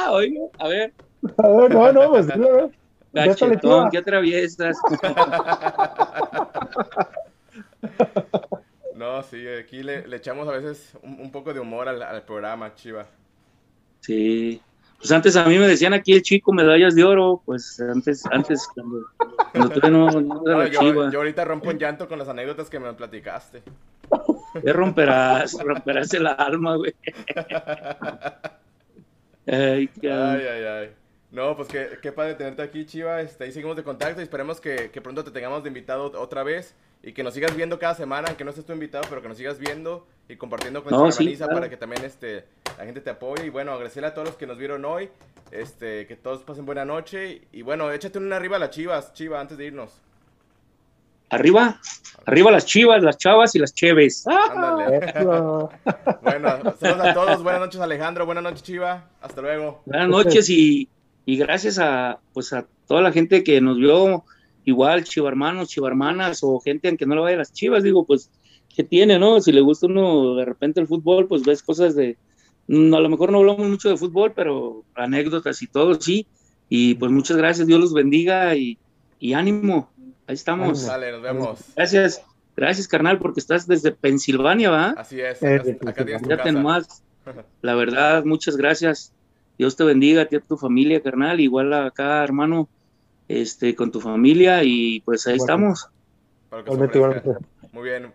oye, a ver. A ver, no, no, pues no. Gachetón, ¿qué atraviesas? No, sí, aquí le, echamos a veces un, poco de humor al, programa, Chiva. Sí. Pues antes a mí me decían aquí el chico medallas de oro, pues antes, antes cuando, no, no, yo, yo, ahorita rompo en llanto con las anécdotas que me platicaste. ¿Qué romperás? romperás el alma, güey. Ay, ay, ay. No, pues qué, qué padre tenerte aquí, Chiva. Este, ahí seguimos de contacto y esperemos que, que, pronto te tengamos de invitado otra vez y que nos sigas viendo cada semana, aunque no estés tu invitado, pero que nos sigas viendo y compartiendo con no, para que también este, la gente te apoye. Y bueno, agradecerle a todos los que nos vieron hoy, este, que todos pasen buena noche. Y bueno, échate una arriba a las Chivas, Chiva, antes de irnos. Arriba, arriba las chivas, las chavas y las cheves. Ándale. bueno, saludos a todos. Buenas noches, Alejandro. Buenas noches, Chiva. Hasta luego. Buenas noches y y gracias a, pues a toda la gente que nos vio, igual chivarmanos, chivarmanas o gente aunque no le vaya a las chivas, digo, pues, ¿qué tiene, no? Si le gusta uno de repente el fútbol, pues ves cosas de, mm, a lo mejor no hablamos mucho de fútbol, pero anécdotas y todo, sí. Y pues muchas gracias, Dios los bendiga y, ánimo. Ahí estamos. Dale, nos vemos. Gracias, gracias, carnal, porque estás desde Pensilvania, ¿va? Así es, acá, tienes tu casa. La verdad, muchas gracias. Dios te bendiga a ti, a tu familia, carnal, igual acá, hermano, este, con tu familia y pues ahí estamos. Muy bien.